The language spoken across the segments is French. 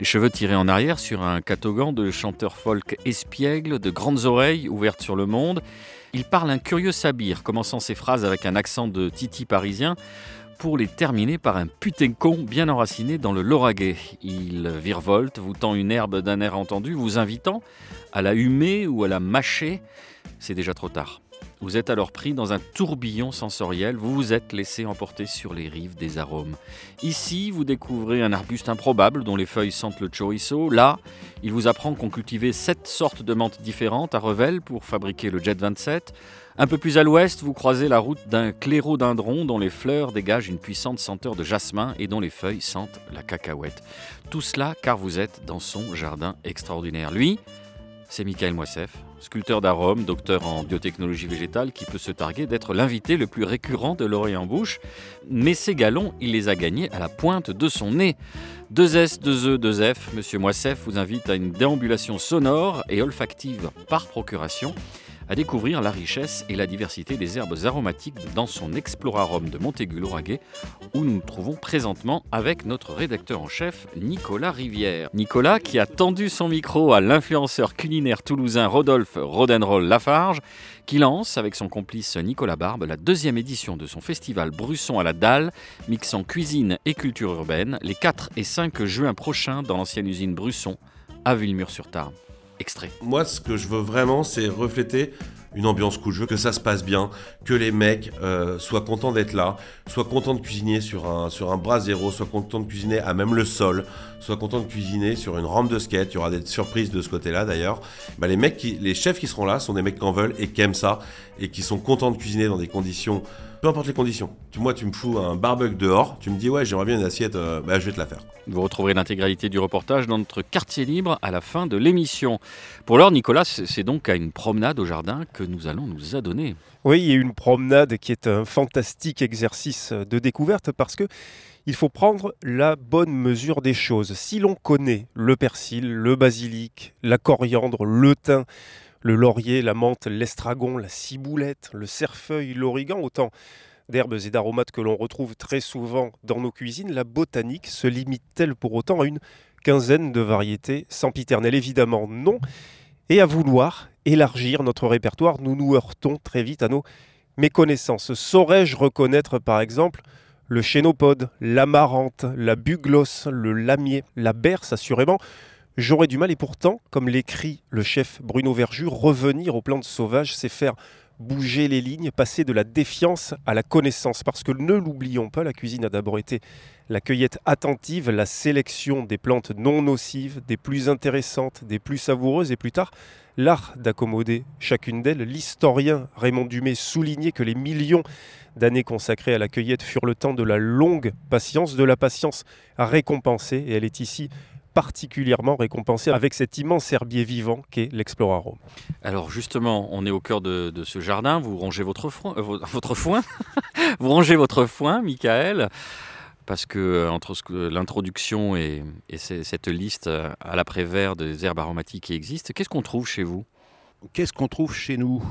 les cheveux tirés en arrière sur un catogan de chanteur folk espiègle, de grandes oreilles ouvertes sur le monde. Il parle un curieux sabir, commençant ses phrases avec un accent de titi parisien pour les terminer par un putain con bien enraciné dans le lauragais. Il virevolte, vous tend une herbe d'un air entendu, vous invitant à la humer ou à la mâcher. C'est déjà trop tard. Vous êtes alors pris dans un tourbillon sensoriel, vous vous êtes laissé emporter sur les rives des arômes. Ici, vous découvrez un arbuste improbable dont les feuilles sentent le chorizo. Là, il vous apprend qu'on cultivait sept sortes de menthes différentes à Revel pour fabriquer le Jet 27. Un peu plus à l'ouest, vous croisez la route d'un clérodendron dont les fleurs dégagent une puissante senteur de jasmin et dont les feuilles sentent la cacahuète. Tout cela car vous êtes dans son jardin extraordinaire. Lui, c'est Michael Moissef, sculpteur d'arômes, docteur en biotechnologie végétale, qui peut se targuer d'être l'invité le plus récurrent de l'oreille en bouche. Mais ces galons, il les a gagnés à la pointe de son nez. Deux S, deux E, deux F, Monsieur Moissef vous invite à une déambulation sonore et olfactive par procuration à découvrir la richesse et la diversité des herbes aromatiques dans son Explorarum de Montaigu-Lauragais, où nous nous trouvons présentement avec notre rédacteur en chef, Nicolas Rivière. Nicolas, qui a tendu son micro à l'influenceur culinaire toulousain Rodolphe Rodenroll Lafarge, qui lance, avec son complice Nicolas Barbe, la deuxième édition de son festival Brusson à la dalle, mixant cuisine et culture urbaine, les 4 et 5 juin prochains dans l'ancienne usine Brusson à Villemur-sur-Tarn. Moi, ce que je veux vraiment, c'est refléter une ambiance cool. Je veux que ça se passe bien, que les mecs euh, soient contents d'être là, soient contents de cuisiner sur un, sur un bras zéro, soient contents de cuisiner à même le sol, soient contents de cuisiner sur une rampe de skate. Il y aura des surprises de ce côté-là d'ailleurs. Bah, les les chefs qui seront là sont des mecs qui en veulent et qui aiment ça et qui sont contents de cuisiner dans des conditions peu importe les conditions. Moi, tu me fous un barbecue dehors, tu me dis ouais, j'aimerais bien une assiette, euh, bah, je vais te la faire. Vous retrouverez l'intégralité du reportage dans notre quartier libre à la fin de l'émission. Pour l'heure, Nicolas, c'est donc à une promenade au jardin que nous allons nous adonner. Oui, il y a une promenade qui est un fantastique exercice de découverte parce que il faut prendre la bonne mesure des choses. Si l'on connaît le persil, le basilic, la coriandre, le thym, le laurier, la menthe, l'estragon, la ciboulette, le cerfeuil, l'origan, autant d'herbes et d'aromates que l'on retrouve très souvent dans nos cuisines, la botanique se limite-t-elle pour autant à une quinzaine de variétés sempiternelles? Évidemment non. Et à vouloir élargir notre répertoire, nous nous heurtons très vite à nos méconnaissances. Saurais-je reconnaître par exemple le chénopode, l'amarante, la buglosse, le lamier, la berce assurément J'aurais du mal et pourtant, comme l'écrit le chef Bruno Verju, revenir aux plantes sauvages, c'est faire bouger les lignes, passer de la défiance à la connaissance. Parce que ne l'oublions pas, la cuisine a d'abord été la cueillette attentive, la sélection des plantes non nocives, des plus intéressantes, des plus savoureuses, et plus tard, l'art d'accommoder chacune d'elles. L'historien Raymond Dumay soulignait que les millions d'années consacrées à la cueillette furent le temps de la longue patience, de la patience récompensée, et elle est ici particulièrement récompensé avec cet immense herbier vivant qu'est l'Explorarome. Alors justement, on est au cœur de, ce jardin, vous rangez votre, foin, euh, votre foin, vous rangez votre foin, Michael, parce que euh, entre l'introduction et, cette liste euh, à l'après-vert des herbes aromatiques qui existent, qu'est-ce qu'on trouve chez vous? Qu'est-ce qu'on trouve chez nous?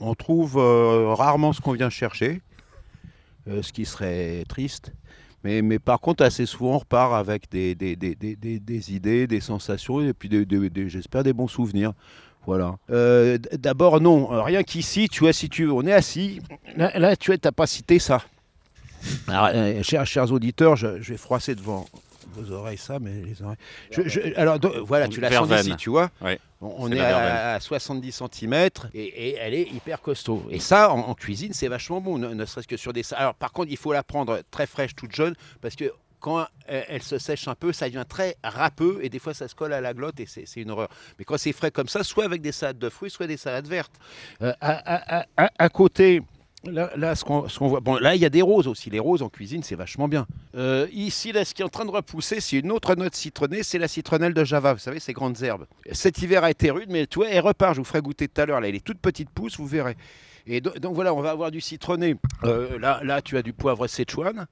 On trouve rarement ce qu'on vient chercher, ce qui serait triste. Mais, mais, par contre, assez souvent, on repart avec des, des, des, des idées, des sensations et puis j'espère des bons souvenirs. Voilà. Euh, d'abord, non, rien qu'ici, tu vois, si tu on est assis, là, tu n'as pas cité ça. Euh, chers, chers, auditeurs, je, vais froisser devant vos oreilles ça, mais les oreilles. Je, alors, voilà, tu la sens ici, tu vois. On, est, à, 70 cm et, elle est hyper costaud. Et ça, en, cuisine, c'est vachement bon, ne, serait-ce que sur des. Alors, par contre, il faut la prendre très fraîche, toute jeune, parce que quand elle, se sèche un peu, ça devient très râpeux et des fois ça se colle à la glotte et c'est une horreur. Mais quand c'est frais comme ça, soit avec des salades de fruits, soit des salades vertes. Euh, à, côté, Là, là, ce qu'on voit, bon, là, il y a des roses aussi. Les roses en cuisine, c'est vachement bien. Euh, ici, là, ce qui est en train de repousser, c'est une autre note citronnée, c'est la citronnelle de Java. Vous savez, ces grandes herbes. Cet hiver a été rude, mais tu elle repart. Je vous ferai goûter tout à l'heure. Là, elle est toute petite pousse, vous verrez. Et do- donc voilà, on va avoir du citronné. Euh, là, là, tu as du poivre Sichuan,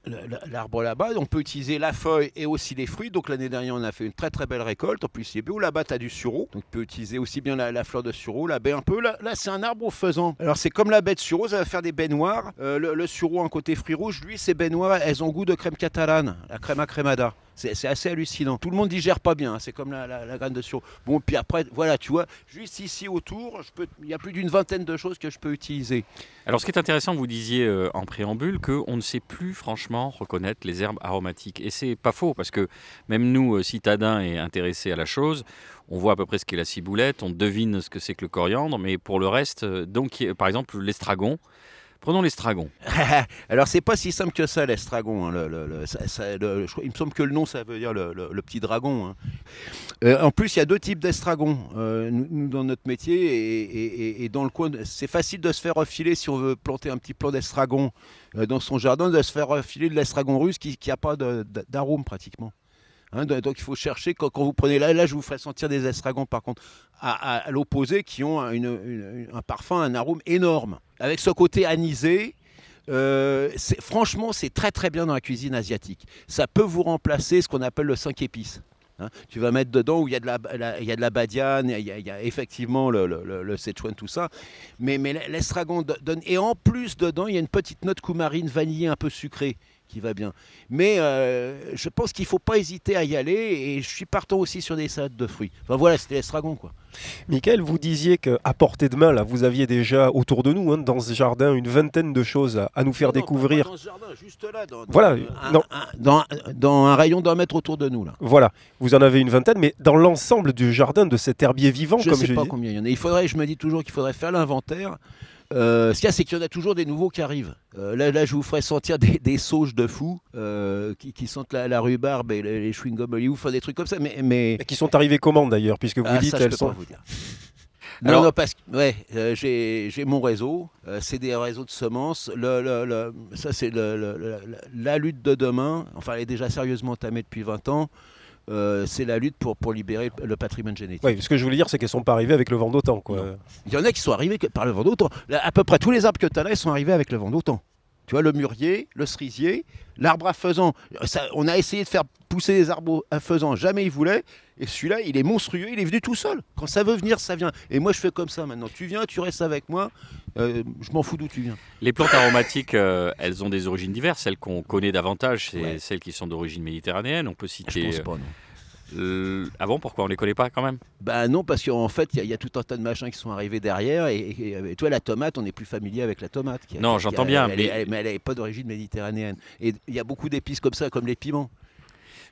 l'arbre là-bas. On peut utiliser la feuille et aussi les fruits. Donc l'année dernière, on a fait une très très belle récolte. En plus, il est beau. Là-bas, tu as du sureau. Donc tu peux utiliser aussi bien la, fleur de sureau, la baie un peu. Là, c'est un arbre au faisan. Alors c'est comme la baie de sureau, ça va faire des baies noires. Euh, le, le sureau, un côté fruits rouges, lui, ces baies noires, elles ont goût de crème catalane, la crème à crémada. C'est assez hallucinant. Tout le monde digère pas bien. hein. C'est comme la, la- la graine de sureau. Bon, puis après, voilà, tu vois, juste ici autour, il y a plus d'une vingtaine de choses que je peux utiliser. Alors, ce qui est intéressant, vous disiez euh, en préambule qu'on ne sait plus franchement reconnaître les herbes aromatiques. Et c'est pas faux, parce que même nous, euh, citadins et intéressés à la chose, on voit à peu près ce qu'est la ciboulette, on devine ce que c'est que le coriandre, mais pour le reste, euh, donc, par exemple, l'estragon. Prenons l'estragon. Alors c'est pas si simple que ça l'estragon. hein, il me semble que le nom ça veut dire le, petit dragon. hein. Euh, en plus il y a deux types d'estragons. Euh, dans notre métier et, dans le coin, c'est facile de se faire refiler si on veut planter un petit plant d'estragon euh, dans son jardin, de se faire refiler de l'estragon russe qui n'a pas d'arôme pratiquement. Hein, do- donc il faut chercher quand, vous prenez là, là je vous ferai sentir des estragons par contre à, l'opposé qui ont un, parfum, un arôme énorme avec ce côté anisé. Euh, franchement, c'est très très bien dans la cuisine asiatique. Ça peut vous remplacer ce qu'on appelle le 5 épices. hein. tu vas mettre dedans où il y a de la, il y a de la badiane, il y a, effectivement le, le, tout ça. Mais, mais l'estragon do- donne. Et en plus, dedans, il y a une petite note coumarine vanillée un peu sucrée qui va bien. Mais euh, je pense qu'il ne faut pas hésiter à y aller. Et je suis partant aussi sur des salades de fruits. Enfin voilà, c'était l'estragon quoi. Michael, vous disiez qu'à portée de main, là, vous aviez déjà autour de nous, hein, dans ce jardin, une vingtaine de choses à, à nous faire Non, non, découvrir. pas dans ce jardin, juste là. Dans, dans- Voilà, un- non. un- dans, dans un rayon d'un mètre autour de nous là. Voilà, vous en avez une vingtaine, mais dans l'ensemble du jardin de cet herbier vivant, Je ne comme sais je pas dis. combien il y en a. Il faudrait, je me dis toujours qu'il faudrait faire l'inventaire. Euh, ce qu'il y a, c'est qu'il y en a toujours des nouveaux qui arrivent. Euh, là, là, je vous ferai sentir des, des sauges de fous euh, qui, qui sentent la, la rhubarbe et les, les chewing-gums Hollywood, enfin des trucs comme ça. Mais, mais Et qui sont arrivés comment d'ailleurs, puisque vous ah, dites ça, je elles peux sont. pas vous dire. Non, Alors- non, parce que ouais, euh, j'ai mon réseau. euh, c'est des réseaux de semences. Le, le- le- ça, c'est la- lutte de demain. Enfin, elle est déjà sérieusement entamée depuis 20 ans. Euh, c'est la lutte pour, pour libérer le patrimoine génétique. Oui, ce que je voulais dire, c'est qu'elles sont pas arrivées avec le vent d'autant. Il y en a qui sont arrivés que- par le vent d'automne. Là, À peu près tous les arbres que tu as là, ils sont arrivés avec le vent d'automne. Tu vois, le mûrier, le cerisier, l'arbre à faisan. Ça, on a essayé de faire pousser des arbres à faisan, jamais ils voulaient. Et celui-là, il est monstrueux, il est venu tout seul. Quand ça veut venir, ça vient. Et moi, je fais comme ça maintenant. Tu viens, tu restes avec moi. euh, je m'en fous d'où tu viens. Les plantes aromatiques, euh, elles ont des origines diverses. Celles qu'on connaît davantage, c'est Ouais. celles qui sont d'origine méditerranéenne. On peut Je citer. pense pas, non. Euh, Ah bon, pourquoi on les connaît pas quand même? Bah non, parce qu'en fait, il y, a- il y a tout un tas de machins qui sont arrivés derrière. Et, et- et toi, la tomate, on est plus familier avec la tomate. qui Non, j'entends bien, elle mais- elle- mais elle n'est pas d'origine méditerranéenne. Et il y a beaucoup d'épices comme ça, comme les piments.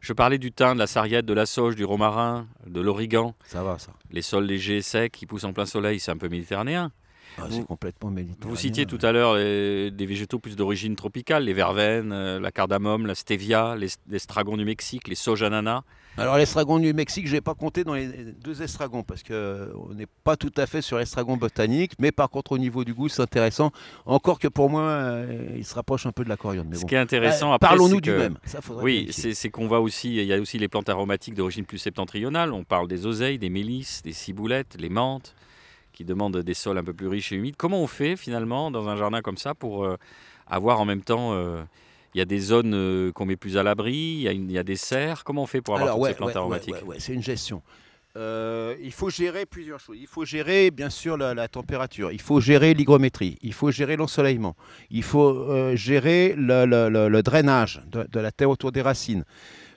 Je parlais du thym, de la sarriette, de la sauge, du romarin, de l'origan. Ça va, ça. Les sols légers, secs, qui poussent en plein soleil, c'est un peu méditerranéen. Ah, c'est complètement méditerranéen. Vous citiez tout à l'heure des végétaux plus d'origine tropicale, les verveines, euh, la cardamome, la stevia, les, les estragons du Mexique, les sauges ananas. Alors l'estragon du Mexique, je n'ai pas compté dans les deux estragons parce que on n'est pas tout à fait sur l'estragon botanique, mais par contre au niveau du goût, c'est intéressant. Encore que pour moi, euh, il se rapproche un peu de la coriandre. Mais Ce bon. qui est intéressant Euh, Parlons-nous du que- même. Ça, Oui, c'est qu'on voit aussi, il y a aussi les plantes aromatiques d'origine plus septentrionale. On parle des oseilles, des mélisses, des ciboulettes, les menthes, qui demandent des sols un peu plus riches et humides. Comment on fait finalement dans un jardin comme ça pour euh, avoir en même temps, euh, il y a des zones euh, qu'on met plus à l'abri, il y, a une- il y a des serres. Comment on fait pour avoir Alors, toutes ouais, ces plantes ouais, aromatiques ouais, c'est une gestion. Euh, il faut gérer plusieurs choses. Il faut gérer, bien sûr, la, la température. Il faut gérer l'hygrométrie. Il faut gérer l'ensoleillement. Il faut euh, gérer le, le- le- le drainage de, de la terre autour des racines.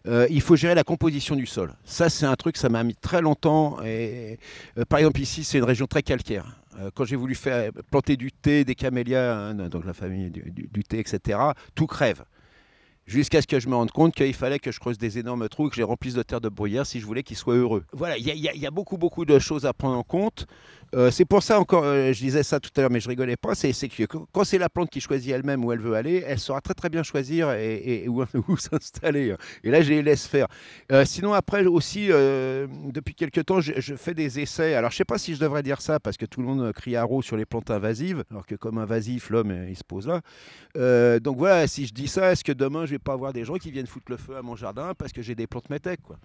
Euh, il faut gérer la composition du sol. Ça, c'est un truc, ça m'a mis très longtemps. Et, euh, par exemple, ici, c'est une région très calcaire. Euh, quand j'ai voulu faire planter du thé, des camélias, hein, donc la famille du, thé, etc., tout crève. Jusqu'à ce que je me rende compte qu'il fallait que je creuse des énormes trous, que je les remplisse de terre de bruyère si je voulais qu'ils soient heureux. Voilà, il y, y a beaucoup, beaucoup de choses à prendre en compte. Euh, c'est pour ça encore, euh, je disais ça tout à l'heure, mais je rigolais pas. C'est que quand c'est la plante qui choisit elle-même où elle veut aller, elle saura très très bien choisir et, où, s'installer. Et là, je les laisse faire. Euh, sinon, après aussi, depuis quelques temps, je, fais des essais. Alors, je sais pas si je devrais dire ça parce que tout le monde crie haro sur les plantes invasives, alors que comme invasif, l'homme il se pose là. Donc voilà, si je dis ça, est-ce que demain je vais pas avoir des gens qui viennent foutre le feu à mon jardin parce que j'ai des plantes métèques, quoi?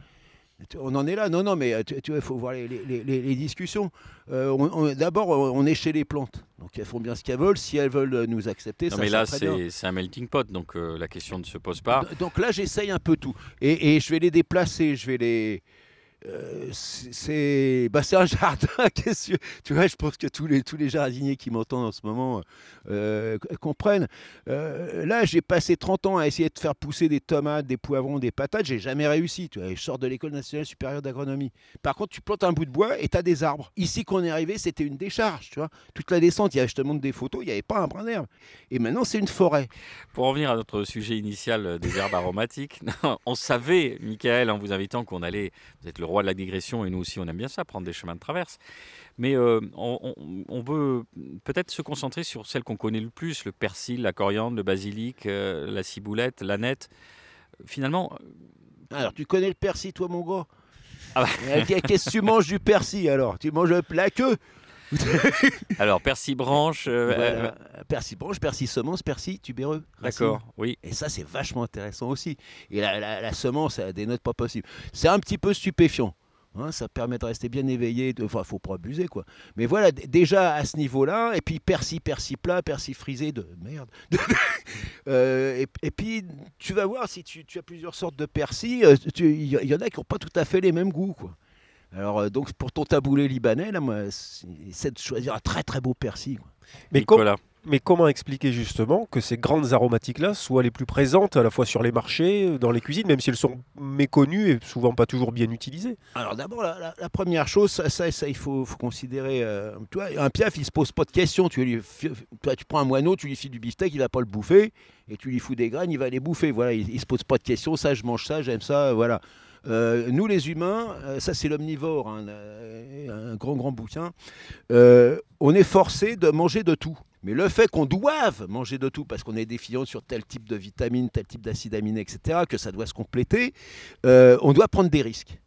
On en est là, non, non, mais euh, tu il faut voir les, les- les- les discussions. Euh, D'abord, on on est chez les plantes, donc elles font bien ce qu'elles veulent. Si elles veulent euh, nous accepter, Non, ça mais là, c'est un melting pot, donc euh, la question ne se pose pas. Donc là, j'essaye un peu tout. Et, et je vais les déplacer, je vais les. Euh, c'est bah, un jardin. tu vois, je pense que tous les, tous les jardiniers qui m'entendent en ce moment euh, comprennent. Euh, là, j'ai passé 30 ans à essayer de faire pousser des tomates, des poivrons, des patates. J'ai jamais réussi. Tu vois, je sors de l'école nationale supérieure d'agronomie. Par contre, tu plantes un bout de bois et tu as des arbres. Ici, qu'on est arrivé, c'était une décharge. Tu vois, toute la descente, il y avait, je te montre des photos, il n'y avait pas un brin d'herbe. Et maintenant, c'est une forêt. Pour revenir à notre sujet initial des herbes aromatiques, on savait, Michael, en vous invitant qu'on allait, vous êtes le roi de la digression et nous aussi on aime bien ça, prendre des chemins de traverse. Mais euh, on, on- on veut peut-être se concentrer sur celles qu'on connaît le plus, le persil, la coriandre, le basilic, euh, la ciboulette, l'aneth. Finalement, Alors, tu connais le persil, toi, mon gars Ah bah. Euh, Qu'est-ce que tu manges du persil alors? Tu manges la queue alors persil branche, euh, euh, Voilà. Persil branche, persil semence, persil tubéreux. d'accord, oui. Et ça, c'est vachement intéressant aussi. Et la, la- la semence, elle a des notes pas possibles. C'est un petit peu stupéfiant. hein, ça permet de rester bien éveillé. de- Enfin, faut pas abuser, quoi. Mais voilà, déjà à ce niveau-là, et puis persil, persil plat, persil frisé de merde. Euh, et, et puis, tu vas voir, si tu, tu as plusieurs sortes de persil, euh, il y, y en a qui n'ont pas tout à fait les mêmes goûts, quoi. Alors, euh, donc, pour ton taboulé libanais, là, moi, c'est c'est de choisir un très très beau persil. quoi. Mais, com- Nicolas. mais comment expliquer justement que ces grandes aromatiques-là soient les plus présentes à la fois sur les marchés, dans les cuisines, même si elles sont méconnues et souvent pas toujours bien utilisées? Alors d'abord, la, la- la première chose, ça, ça, ça, il faut, faut considérer. euh, tu vois, un piaf, il se pose pas de questions. Tu, lui, toi, tu prends un moineau, tu lui files du beefsteak, il va pas le bouffer. Et tu lui fous des graines, il va les bouffer. Voilà, il, il se pose pas de questions. Ça, je mange ça, j'aime ça. euh, Voilà. Euh, nous, les humains, euh, ça c'est l'omnivore, hein, euh, un grand grand bouquin. on est forcé de manger de tout. Mais le fait qu'on doive manger de tout, parce qu'on est défiant sur tel type de vitamines, tel type d'acide aminé, etc., que ça doit se compléter, on doit prendre des risques.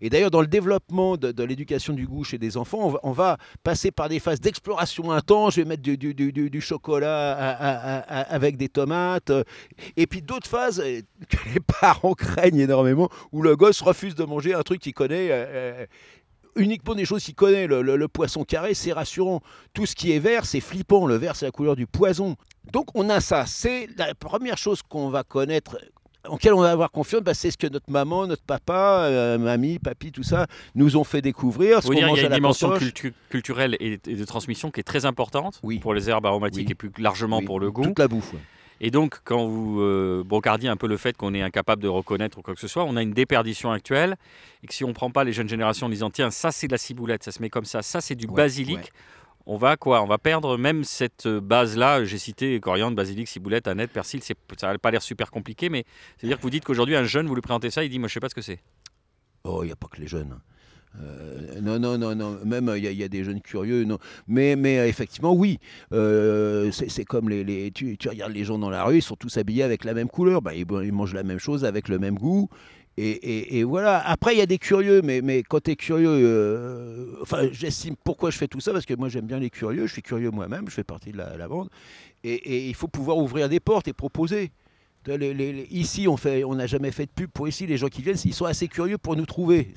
Et d'ailleurs, dans le développement de, l'éducation du goût chez des enfants, on va, passer par des phases d'exploration intense. Je vais mettre du, chocolat avec des tomates. Et puis d'autres phases euh, que les parents craignent énormément, où le gosse refuse de manger un truc qu'il connaît. euh, euh, Uniquement des choses qu'il connaît. Le poisson carré, c'est rassurant. Tout ce qui est vert, c'est flippant. Le vert, c'est la couleur du poison. Donc on a ça. C'est la première chose qu'on va connaître en quelle on va avoir confiance, bah, c'est ce que notre maman, notre papa, euh, mamie, papy, tout ça, nous ont fait découvrir. Ce il y a à une dimension cultu- culturelle et, et de transmission qui est très importante Oui. pour les herbes aromatiques Oui. et plus largement Oui, pour le goût. Toute la bouffe. ouais. Et donc, quand vous euh, brocardiez un peu le fait qu'on est incapable de reconnaître ou quoi que ce soit, on a une déperdition actuelle. Et que si on ne prend pas les jeunes générations en disant tiens, ça c'est de la ciboulette, ça se met comme ça, ça c'est du Ouais, basilic, ouais. On va quoi? On va perdre même cette base-là. J'ai cité coriandre, basilic, ciboulette, aneth, persil. Ça n'a pas l'air super compliqué, mais c'est-à-dire que vous dites qu'aujourd'hui, un jeune, vous lui présentez ça, il dit moi je sais pas ce que c'est. Oh, il n'y a pas que les jeunes. Euh, non, non, non, non. Même il y, a- il y a des jeunes curieux. Mais, euh, effectivement, oui. Euh, c'est comme les, tu, regardes les gens dans la rue, ils sont tous habillés avec la même couleur. Ils, ils mangent la même chose avec le même goût. Et, voilà. Après, il y a des curieux, mais, mais quand tu es curieux, euh, enfin, j'estime pourquoi je fais tout ça, parce que moi j'aime bien les curieux, je suis curieux moi-même, je fais partie de la, la bande. Et, il faut pouvoir ouvrir des portes et proposer. Ici, on n'a jamais fait de pub pour ici. Les gens qui viennent, ils sont assez curieux pour nous trouver.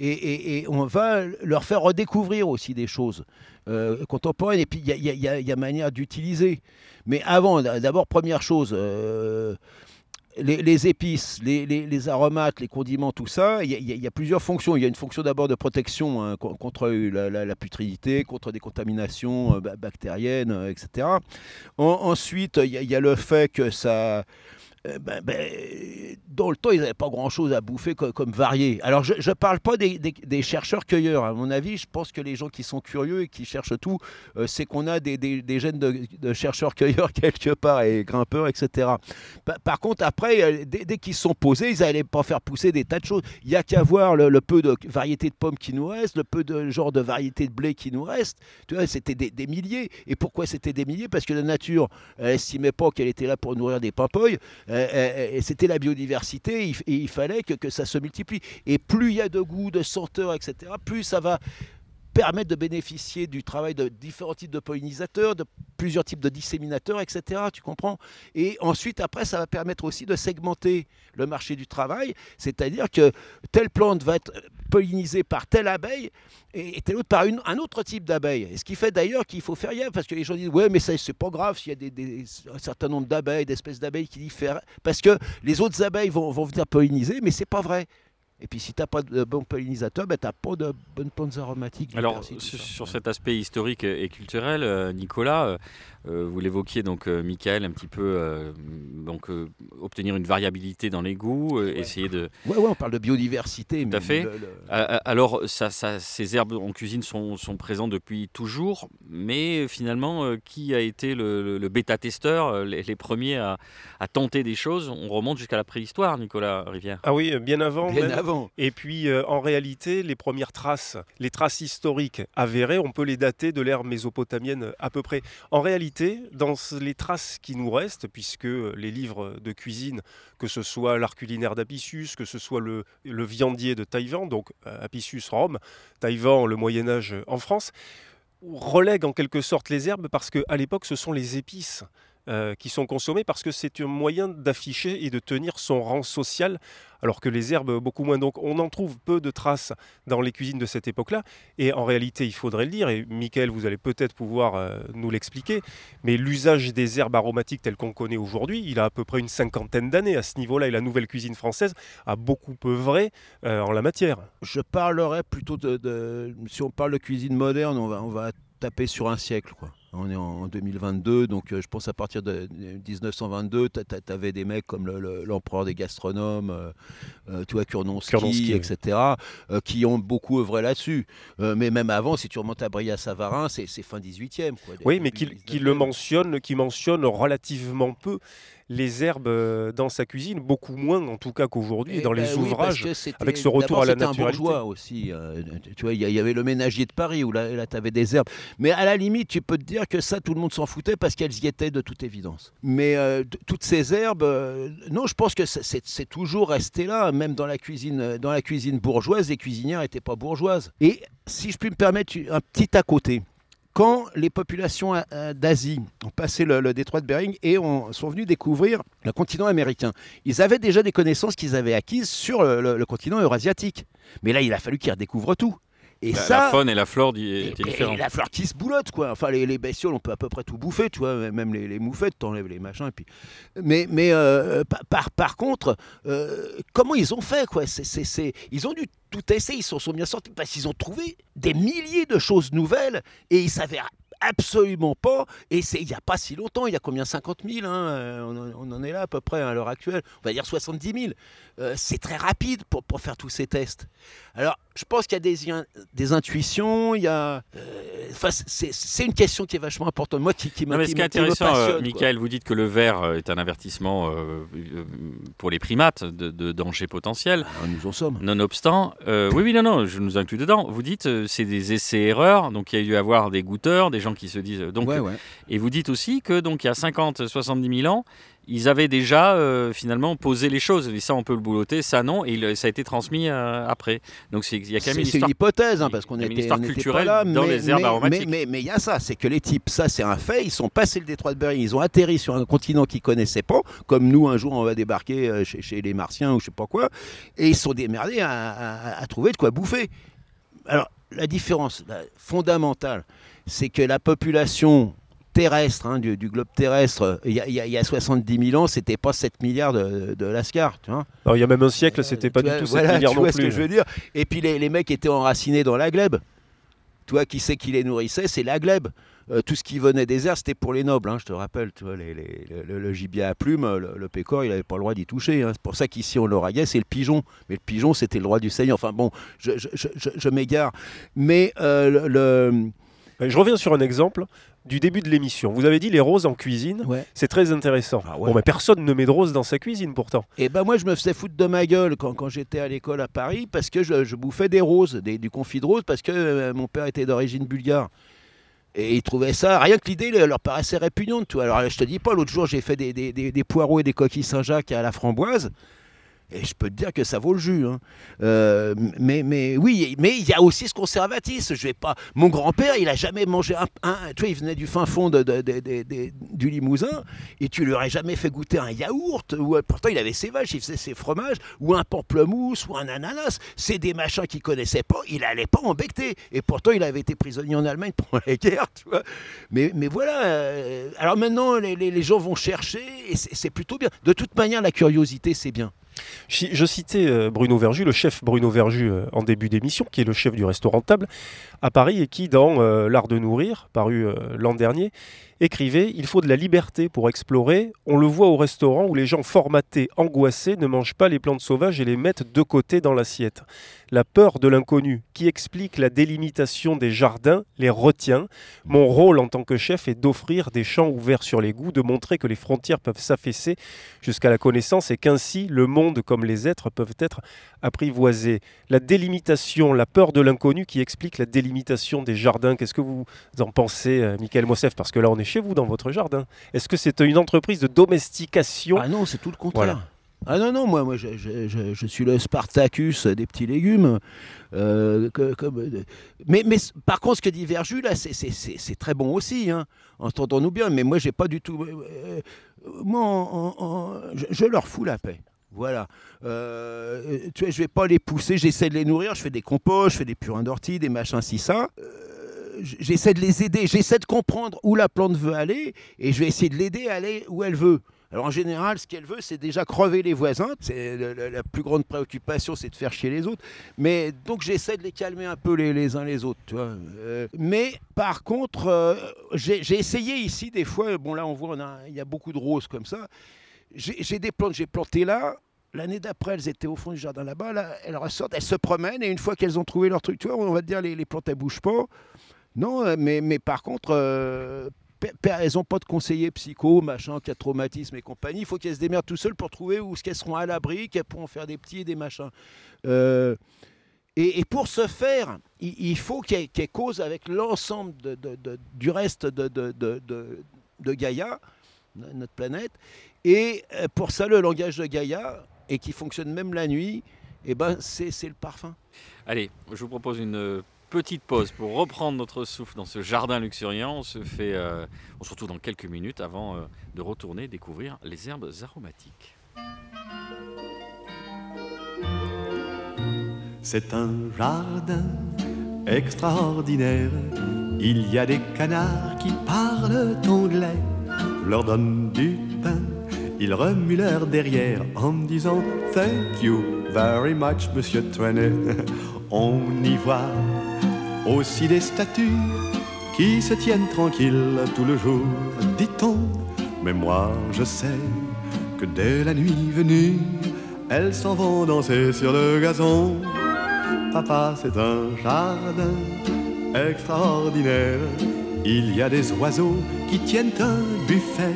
Et, on va leur faire redécouvrir aussi des choses euh, contemporaines. Et puis, il y a manière d'utiliser. Mais avant, d'abord, première chose, euh, les, épices, les, les- aromates, les condiments, tout ça, il y, a- plusieurs fonctions. Il y a une fonction d'abord de protection hein, co- contre la, la- putridité, contre des contaminations euh, ba- bactériennes, euh, etc. En- ensuite, il y, a- le fait que ça, ben, ben, dans le temps, ils n'avaient pas grand-chose à bouffer comme, varié. Alors, je ne parle pas des, chercheurs-cueilleurs. À mon avis, je pense que les gens qui sont curieux et qui cherchent tout, euh, c'est qu'on a des, gènes de, chercheurs-cueilleurs quelque part et grimpeurs, etc. Pa- Par contre, après, euh, dès, qu'ils se sont posés, ils n'allaient pas faire pousser des tas de choses. Il n'y a qu'à voir le, peu de variétés de pommes qui nous restent, le peu de genre de variétés de blé qui nous reste. Tu vois, c'était des, milliers. Et pourquoi c'était des milliers? Parce que la nature, elle estimait pas qu'elle était là pour nourrir des. Euh, euh, et c'était la biodiversité. Il, fallait que, que ça se multiplie. Et plus il y a de goût, de senteurs, etc., plus ça va permettre de bénéficier du travail de différents types de pollinisateurs, de plusieurs types de disséminateurs, etc. Tu comprends? Et ensuite, après, ça va permettre aussi de segmenter le marché du travail, c'est-à-dire que telle plante va être pollinisée par telle abeille et, telle autre par un autre type d'abeille. Et ce qui fait d'ailleurs qu'il faut faire gaffe, parce que les gens disent ouais, mais ça c'est pas grave s'il y a un certain nombre d'abeilles, d'espèces d'abeilles qui diffèrent, parce que les autres abeilles vont, vont venir polliniser, mais c'est pas vrai. Et puis si tu n'as pas de bons pollinisateurs, ben, tu n'as pas de bonnes plantes aromatiques. du Alors, persil, tout sur, sur cet aspect historique et culturel, euh, Nicolas, euh, euh, vous l'évoquiez donc, euh, Michael, un petit peu, euh, donc euh, obtenir une variabilité dans les goûts, euh, essayer de. Ouais, ouais, on parle de biodiversité. mais à fait. le- le- alors, ça, ça- ces herbes en cuisine sont, sont présentes depuis toujours, mais finalement, euh, qui a été le, le- le bêta-testeur, les, les premiers à, à tenter des choses? On remonte jusqu'à la préhistoire, Nicolas Rivière. Ah oui, bien avant. Bien même. avant. Et puis, euh, en réalité, les premières traces, les traces historiques avérées, on peut les dater de l'ère mésopotamienne à peu près. En réalité, dans les traces qui nous restent, puisque les livres de cuisine, que ce soit l'art culinaire d'Apicius, que ce soit le, viandier de Taïwan, donc euh, Apicius Rome, Taïwan le Moyen Âge en France, relègue en quelque sorte les herbes parce qu'à l'époque, ce sont les épices. Euh, qui sont consommées parce que c'est un moyen d'afficher et de tenir son rang social alors que les herbes beaucoup moins. Donc on en trouve peu de traces dans les cuisines de cette époque-là. Et en réalité, il faudrait le dire, et Michael, vous allez peut-être pouvoir euh, nous l'expliquer, mais l'usage des herbes aromatiques telles qu'on connaît aujourd'hui, il a à peu près une cinquantaine d'années à ce niveau-là, et la nouvelle cuisine française a beaucoup œuvré euh, en la matière. Je parlerais plutôt de, de- Si on parle de cuisine moderne, on va, on va taper sur un siècle. Quoi. On est en 2022, donc euh, je pense à partir de 1922, tu avais des mecs comme le- le- l'empereur des gastronomes, euh, vois, Kurnonski, oui. etc., euh, qui ont beaucoup œuvré là-dessus. Euh, mais même avant, si tu remontes à Bria-Savarin, c'est c'est fin 18e. Quoi, Oui, mais qu'il 19e. qu'il le mentionne, qui mentionne relativement peu les herbes euh, dans sa cuisine, beaucoup moins en tout cas qu'aujourd'hui, Eh dans ben les oui, ouvrages. avec ce retour à la c'était un bourgeois aussi. euh, tu vois, il y, avait le ménager de Paris où là, là tu avais des herbes. Mais à la limite, tu peux te dire que ça, tout le monde s'en foutait parce qu'elles y étaient de toute évidence. Mais euh, toutes ces herbes, euh, non, je pense que c'est- toujours resté là, même dans la cuisine, dans la cuisine bourgeoise, les cuisinières n'étaient pas bourgeoises. Et si je puis me permettre un petit à côté. Quand les populations euh, d'Asie ont passé le, détroit de Bering et ont- sont venus découvrir le continent américain, ils avaient déjà des connaissances qu'ils avaient acquises sur le, le- le continent eurasiatique. Mais là, il a fallu qu'ils redécouvrent tout. Et La, ça, la faune et la flore et- étaient et différentes. la fleur qui se boulotte, quoi. Enfin, les, les bestioles, on peut à peu près tout bouffer, tu vois. Même les, les moufettes, t'enlèves les machins. Et puis... Mais, mais euh, par, par, contre, euh, comment ils ont fait, quoi? C'est, c'est- c'est- Ils ont dû tout essayer, ils s'en sont bien sortis parce qu'ils ont trouvé des milliers de choses nouvelles et ils savaient absolument pas. Et c'est il n'y a pas si longtemps, il y a combien 50 000 hein, euh, on, en- on en est là à peu près à l'heure actuelle. On va dire 70 000. Euh, c'est très rapide pour, pour faire tous ces tests. Alors, je pense qu'il y a des, des intuitions, il y a. euh, c'est, c'est une question qui est vachement importante. Moi, qui, qui me Non, mais qui ce qui est intéressant, euh. Michael, vous dites que le verre euh, est un avertissement pour les primates de, de danger potentiel. Ah, nous en sommes. Nonobstant, oui, oui, non, non, je nous inclus dedans. Vous dites c'est des essais-erreurs, donc il y a dû avoir des goûteurs, des gens qui se disent. Donc, ouais, ouais. Et vous dites aussi que donc il y a 50, 70 000 ans, ils avaient déjà euh, finalement posé les choses. Et ça, on peut le boulotter, ça non, et il- ça a été transmis euh, après. Donc il y a quand même une c'est une histoire. hypothèse, hein, parce qu'on était, histoire culturelle pas là, dans mais, les herbes mais- aromatiques. Mais il y a ça, c'est que les types, ça c'est un fait, ils sont passés le détroit de Bering, ils ont atterri sur un continent qu'ils connaissaient pas, comme nous un jour on va débarquer euh, chez, chez les Martiens ou je sais pas quoi, et ils se sont démerdés à, à- à trouver de quoi bouffer. Alors la différence la fondamentale, c'est que la population terrestre, hein, du, du globe terrestre, il y, a- il y a- il y a 70 000 ans, c'était pas 7 milliards de, de Lascar, tu vois. Alors, il y a même un siècle, c'était pas du vois, tout 7 voilà, milliards tu non ce plus. que je veux dire. Et puis les, les mecs étaient enracinés dans la glèbe. Toi, qui c'est qui les nourrissait C'est la glèbe. Euh, tout ce qui venait des airs, c'était pour les nobles. hein, je te rappelle, tu vois, les- les- le, le gibier à plumes, le, le pécor, il n'avait pas le droit d'y toucher. hein. C'est pour ça qu'ici, on l'oraillait, c'est le pigeon. Mais le pigeon, c'était le droit du seigneur. Enfin bon, je, je- je- je- je m'égare. Mais euh, le- Euh, Je reviens sur un exemple du début de l'émission. Vous avez dit les roses en cuisine, Ouais. c'est très intéressant. Ah ouais. Bon, mais personne ne met de roses dans sa cuisine pourtant. Et ben moi, je me faisais foutre de ma gueule quand, quand j'étais à l'école à Paris parce que je, je bouffais des roses, des- du confit de roses, parce que euh, mon père était d'origine bulgare. Et ils trouvaient ça, rien que l'idée le- leur paraissait répugnante. vois. Alors je te dis pas, l'autre jour, j'ai fait des, des- des- des poireaux et des coquilles Saint-Jacques à la framboise. Et je peux te dire que ça vaut le jus. hein. Euh, mais, mais oui, mais il y a aussi ce conservatisme. Je vais pas. Mon grand-père, il a jamais mangé un, Tu vois, il venait du fin fond du Limousin, et tu lui aurais jamais fait goûter un yaourt. Ou pourtant, il avait ses vaches, il faisait ses fromages, ou un pamplemousse, ou un ananas. C'est des machins qu'il connaissait pas. Il allait pas en becter. Et pourtant, il avait été prisonnier en Allemagne pendant la guerre, tu vois. Mais, mais voilà. euh, alors maintenant, les, les- gens vont chercher, et c'est plutôt bien. De toute manière, la curiosité, c'est bien. Je, citais euh, Bruno Verju, le chef Bruno Verju euh, en début d'émission, qui est le chef du restaurant Table à Paris et qui, dans euh, L'Art de nourrir, paru l'an dernier, écrivait Il faut de la liberté pour explorer. On le voit au restaurant où les gens formatés, angoissés, ne mangent pas les plantes sauvages et les mettent de côté dans l'assiette. La peur de l'inconnu, qui explique la délimitation des jardins, les retient. Mon rôle en tant que chef est d'offrir des champs ouverts sur les goûts, de montrer que les frontières peuvent s'affaisser jusqu'à la connaissance et qu'ainsi le monde comme les êtres peuvent être apprivoisés. La délimitation, la peur de l'inconnu qui explique la délimitation des jardins. Qu'est-ce que vous en pensez, euh, Michael Mossef Parce que là, on est chez vous dans votre jardin. Est-ce que c'est une entreprise de domestication Ah non, c'est tout le contraire. Voilà. Ah non, non, moi, moi je, je- je- je suis le Spartacus des petits légumes. Euh, que- mais, mais par contre, ce que dit Verju, là, c'est- très bon aussi. Hein. Entendons-nous bien, mais moi, j'ai pas du tout. euh, euh, moi, je, leur fous la paix. Voilà. Euh, tu vois, je vais pas les pousser, j'essaie de les nourrir, je fais des composts, je fais des purins d'ortie, des machins, si ça. Euh, j'essaie de les aider, j'essaie de comprendre où la plante veut aller et je vais essayer de l'aider à aller où elle veut. Alors en général, ce qu'elle veut, c'est déjà crever les voisins. C'est la plus grande préoccupation, c'est de faire chier les autres. Mais donc j'essaie de les calmer un peu les, les uns les autres. Tu vois. Euh, mais par contre, euh, j'ai essayé ici des fois. Bon là, on voit, il y a beaucoup de roses comme ça. J'ai j'ai des plantes, j'ai planté là. L'année d'après, elles étaient au fond du jardin là-bas. Là, elles ressortent, elles se promènent et une fois qu'elles ont trouvé leur truc, tu vois, on va te dire les, les plantes elles bougent pas. Non, euh, mais, mais par contre, euh, elles n'ont pas de conseiller psycho, machin, qui a traumatisme et compagnie. Il faut qu'elles se démerdent tout seules pour trouver où qu'elles seront à l'abri, qu'elles pourront faire des petits et des machins. Euh, et, pour ce faire, il, faut qu'elles causent avec l'ensemble de- de- du reste de, Gaïa, no- notre planète. Et pour ça, le langage de Gaïa, et qui fonctionne même la nuit, eh ben, c'est le parfum. Allez, je vous propose une petite pause pour reprendre notre souffle dans ce jardin luxuriant. On se fait, euh, on se retrouve dans quelques minutes avant euh, de retourner découvrir les herbes aromatiques. C'est un jardin extraordinaire. Il y a des canards qui parlent anglais. Je leur donne du pain. Ils remuent leur derrière en disant Thank you very much, monsieur Twenet. On y voit aussi des statues qui se tiennent tranquilles tout le jour, dit-on. Mais moi, je sais que dès la nuit venue, elles s'en vont danser sur le gazon. Papa, c'est un jardin extraordinaire. Il y a des oiseaux qui tiennent un buffet.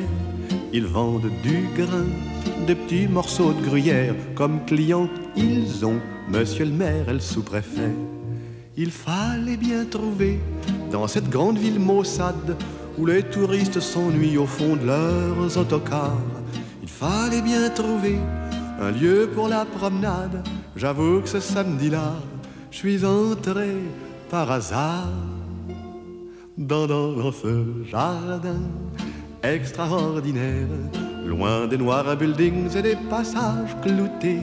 Ils vendent du grain, des petits morceaux de gruyère. Comme clients, ils ont monsieur le maire et le sous-préfet. Il fallait bien trouver dans cette grande ville maussade où les touristes s'ennuient au fond de leurs autocars. Il fallait bien trouver un lieu pour la promenade. J'avoue que ce samedi-là, je suis entré par hasard dans, dans, dans ce jardin extraordinaire. Loin des noirs buildings et des passages cloutés,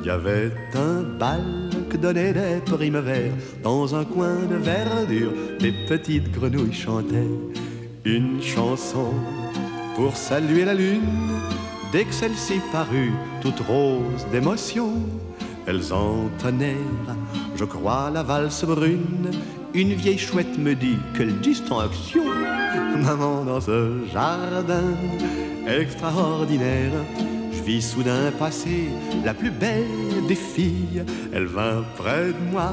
il y avait un bal donnaient des primevères. Dans un coin de verdure, des petites grenouilles chantaient une chanson pour saluer la lune. Dès que celle-ci parut, toute rose d'émotion, elles entonnèrent, je crois, la valse brune une vieille chouette me dit Quelle distinction Maman, dans ce jardin extraordinaire, soudain passer la plus belle des filles. Elle vint près de moi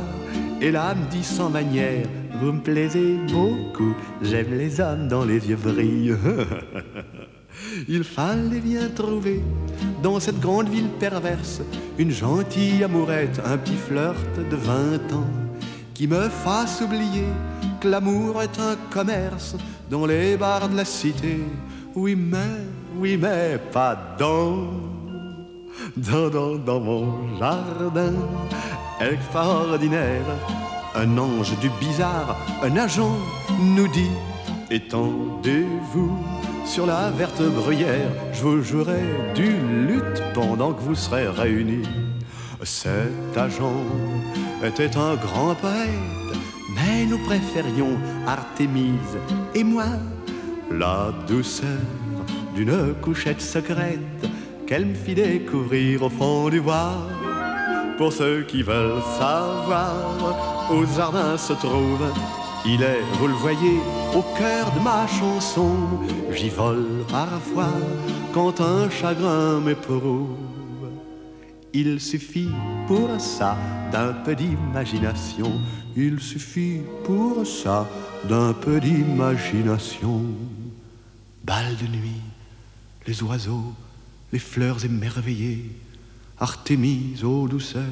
et là me dit sans manière Vous me plaisez beaucoup, j'aime les hommes dont les yeux brillent. Il fallait bien trouver dans cette grande ville perverse une gentille amourette, un petit flirt de 20 ans qui me fasse oublier que l'amour est un commerce dans les bars de la cité. Oui, mais, oui, mais pas dans, dans, mon jardin extraordinaire. Un ange du bizarre, un agent nous dit Étendez-vous sur la verte bruyère, je vous jouerai du lutte pendant que vous serez réunis. Cet agent était un grand poète, mais nous préférions Artémise et moi la douceur d'une couchette secrète qu'elle me fit découvrir au fond du bois. Pour ceux qui veulent savoir, au jardin se trouve il est, vous le voyez, au cœur de ma chanson. J'y vole parfois quand un chagrin m'éprouve. Il suffit pour ça d'un peu d'imagination. Il suffit pour ça d'un peu d'imagination. Bal de nuit, les oiseaux, les fleurs émerveillées, Artémise, ô douceur,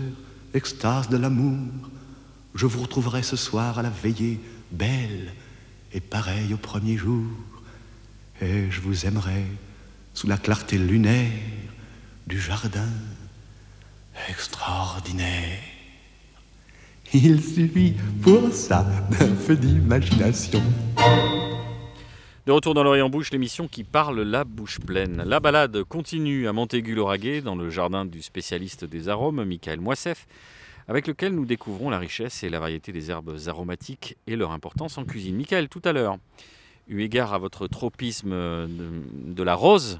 extase de l'amour. Je vous retrouverai ce soir à la veillée belle et pareille au premier jour, et je vous aimerai sous la clarté lunaire du jardin extraordinaire. Il suffit pour ça d'un peu d'imagination. De retour dans l'Orient Bouche, l'émission qui parle la bouche pleine. La balade continue à Montaigu-Lauragais, dans le jardin du spécialiste des arômes, Michael Moissef, avec lequel nous découvrons la richesse et la variété des herbes aromatiques et leur importance en cuisine. Michael, tout à l'heure, eu égard à votre tropisme de, la rose,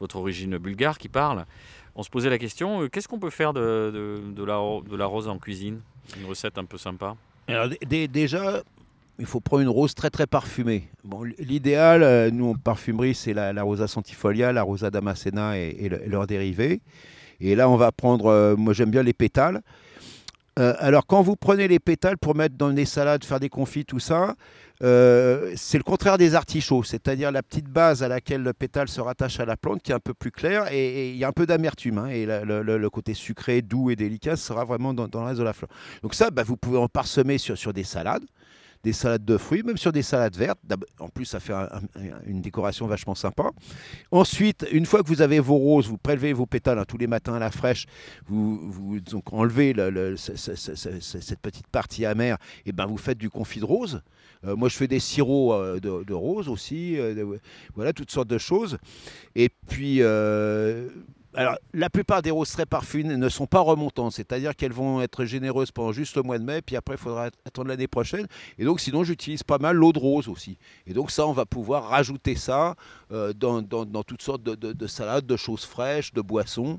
votre origine bulgare qui parle, on se posait la question, euh, qu'est-ce qu'on peut faire de, la, de la rose en cuisine? Une recette un peu sympa? Alors, déjà, il faut prendre une rose très très parfumée. Bon, L'idéal, euh, nous en parfumerie, c'est la, rosa centifolia, la rosa damascena et, et, le, et leurs dérivés. Et là, on va prendre, euh, moi j'aime bien les pétales. Euh, alors, quand vous prenez les pétales pour mettre dans des salades, faire des confits, tout ça, c'est le contraire des artichauts, c'est-à-dire la petite base à laquelle le pétale se rattache à la plante qui est un peu plus claire et il y a un peu d'amertume. Hein, et le, côté sucré, doux et délicat sera vraiment dans, le reste de la fleur. Donc, ça, bah, vous pouvez en parsemer sur des salades des salades de fruits, même sur des salades vertes. En plus, ça fait un, un, une décoration vachement sympa. Ensuite, une fois que vous avez vos roses, vous prélevez vos pétales hein, tous les matins à la fraîche, vous, enlevez le, le, ce, ce, ce, cette petite partie amère, et ben vous faites du confit de rose. Euh, moi, je fais des sirops euh, de, de, rose aussi, euh, voilà, toutes sortes de choses. Et puis, alors, la plupart des roses très parfumées ne sont pas remontantes, c'est-à-dire qu'elles vont être généreuses pendant juste le mois de mai, puis après, il faudra attendre l'année prochaine. Et donc, sinon, j'utilise pas mal l'eau de rose aussi. Et donc, ça, on va pouvoir rajouter ça euh, dans, dans, toutes sortes de, de, de, salades, de choses fraîches, de boissons.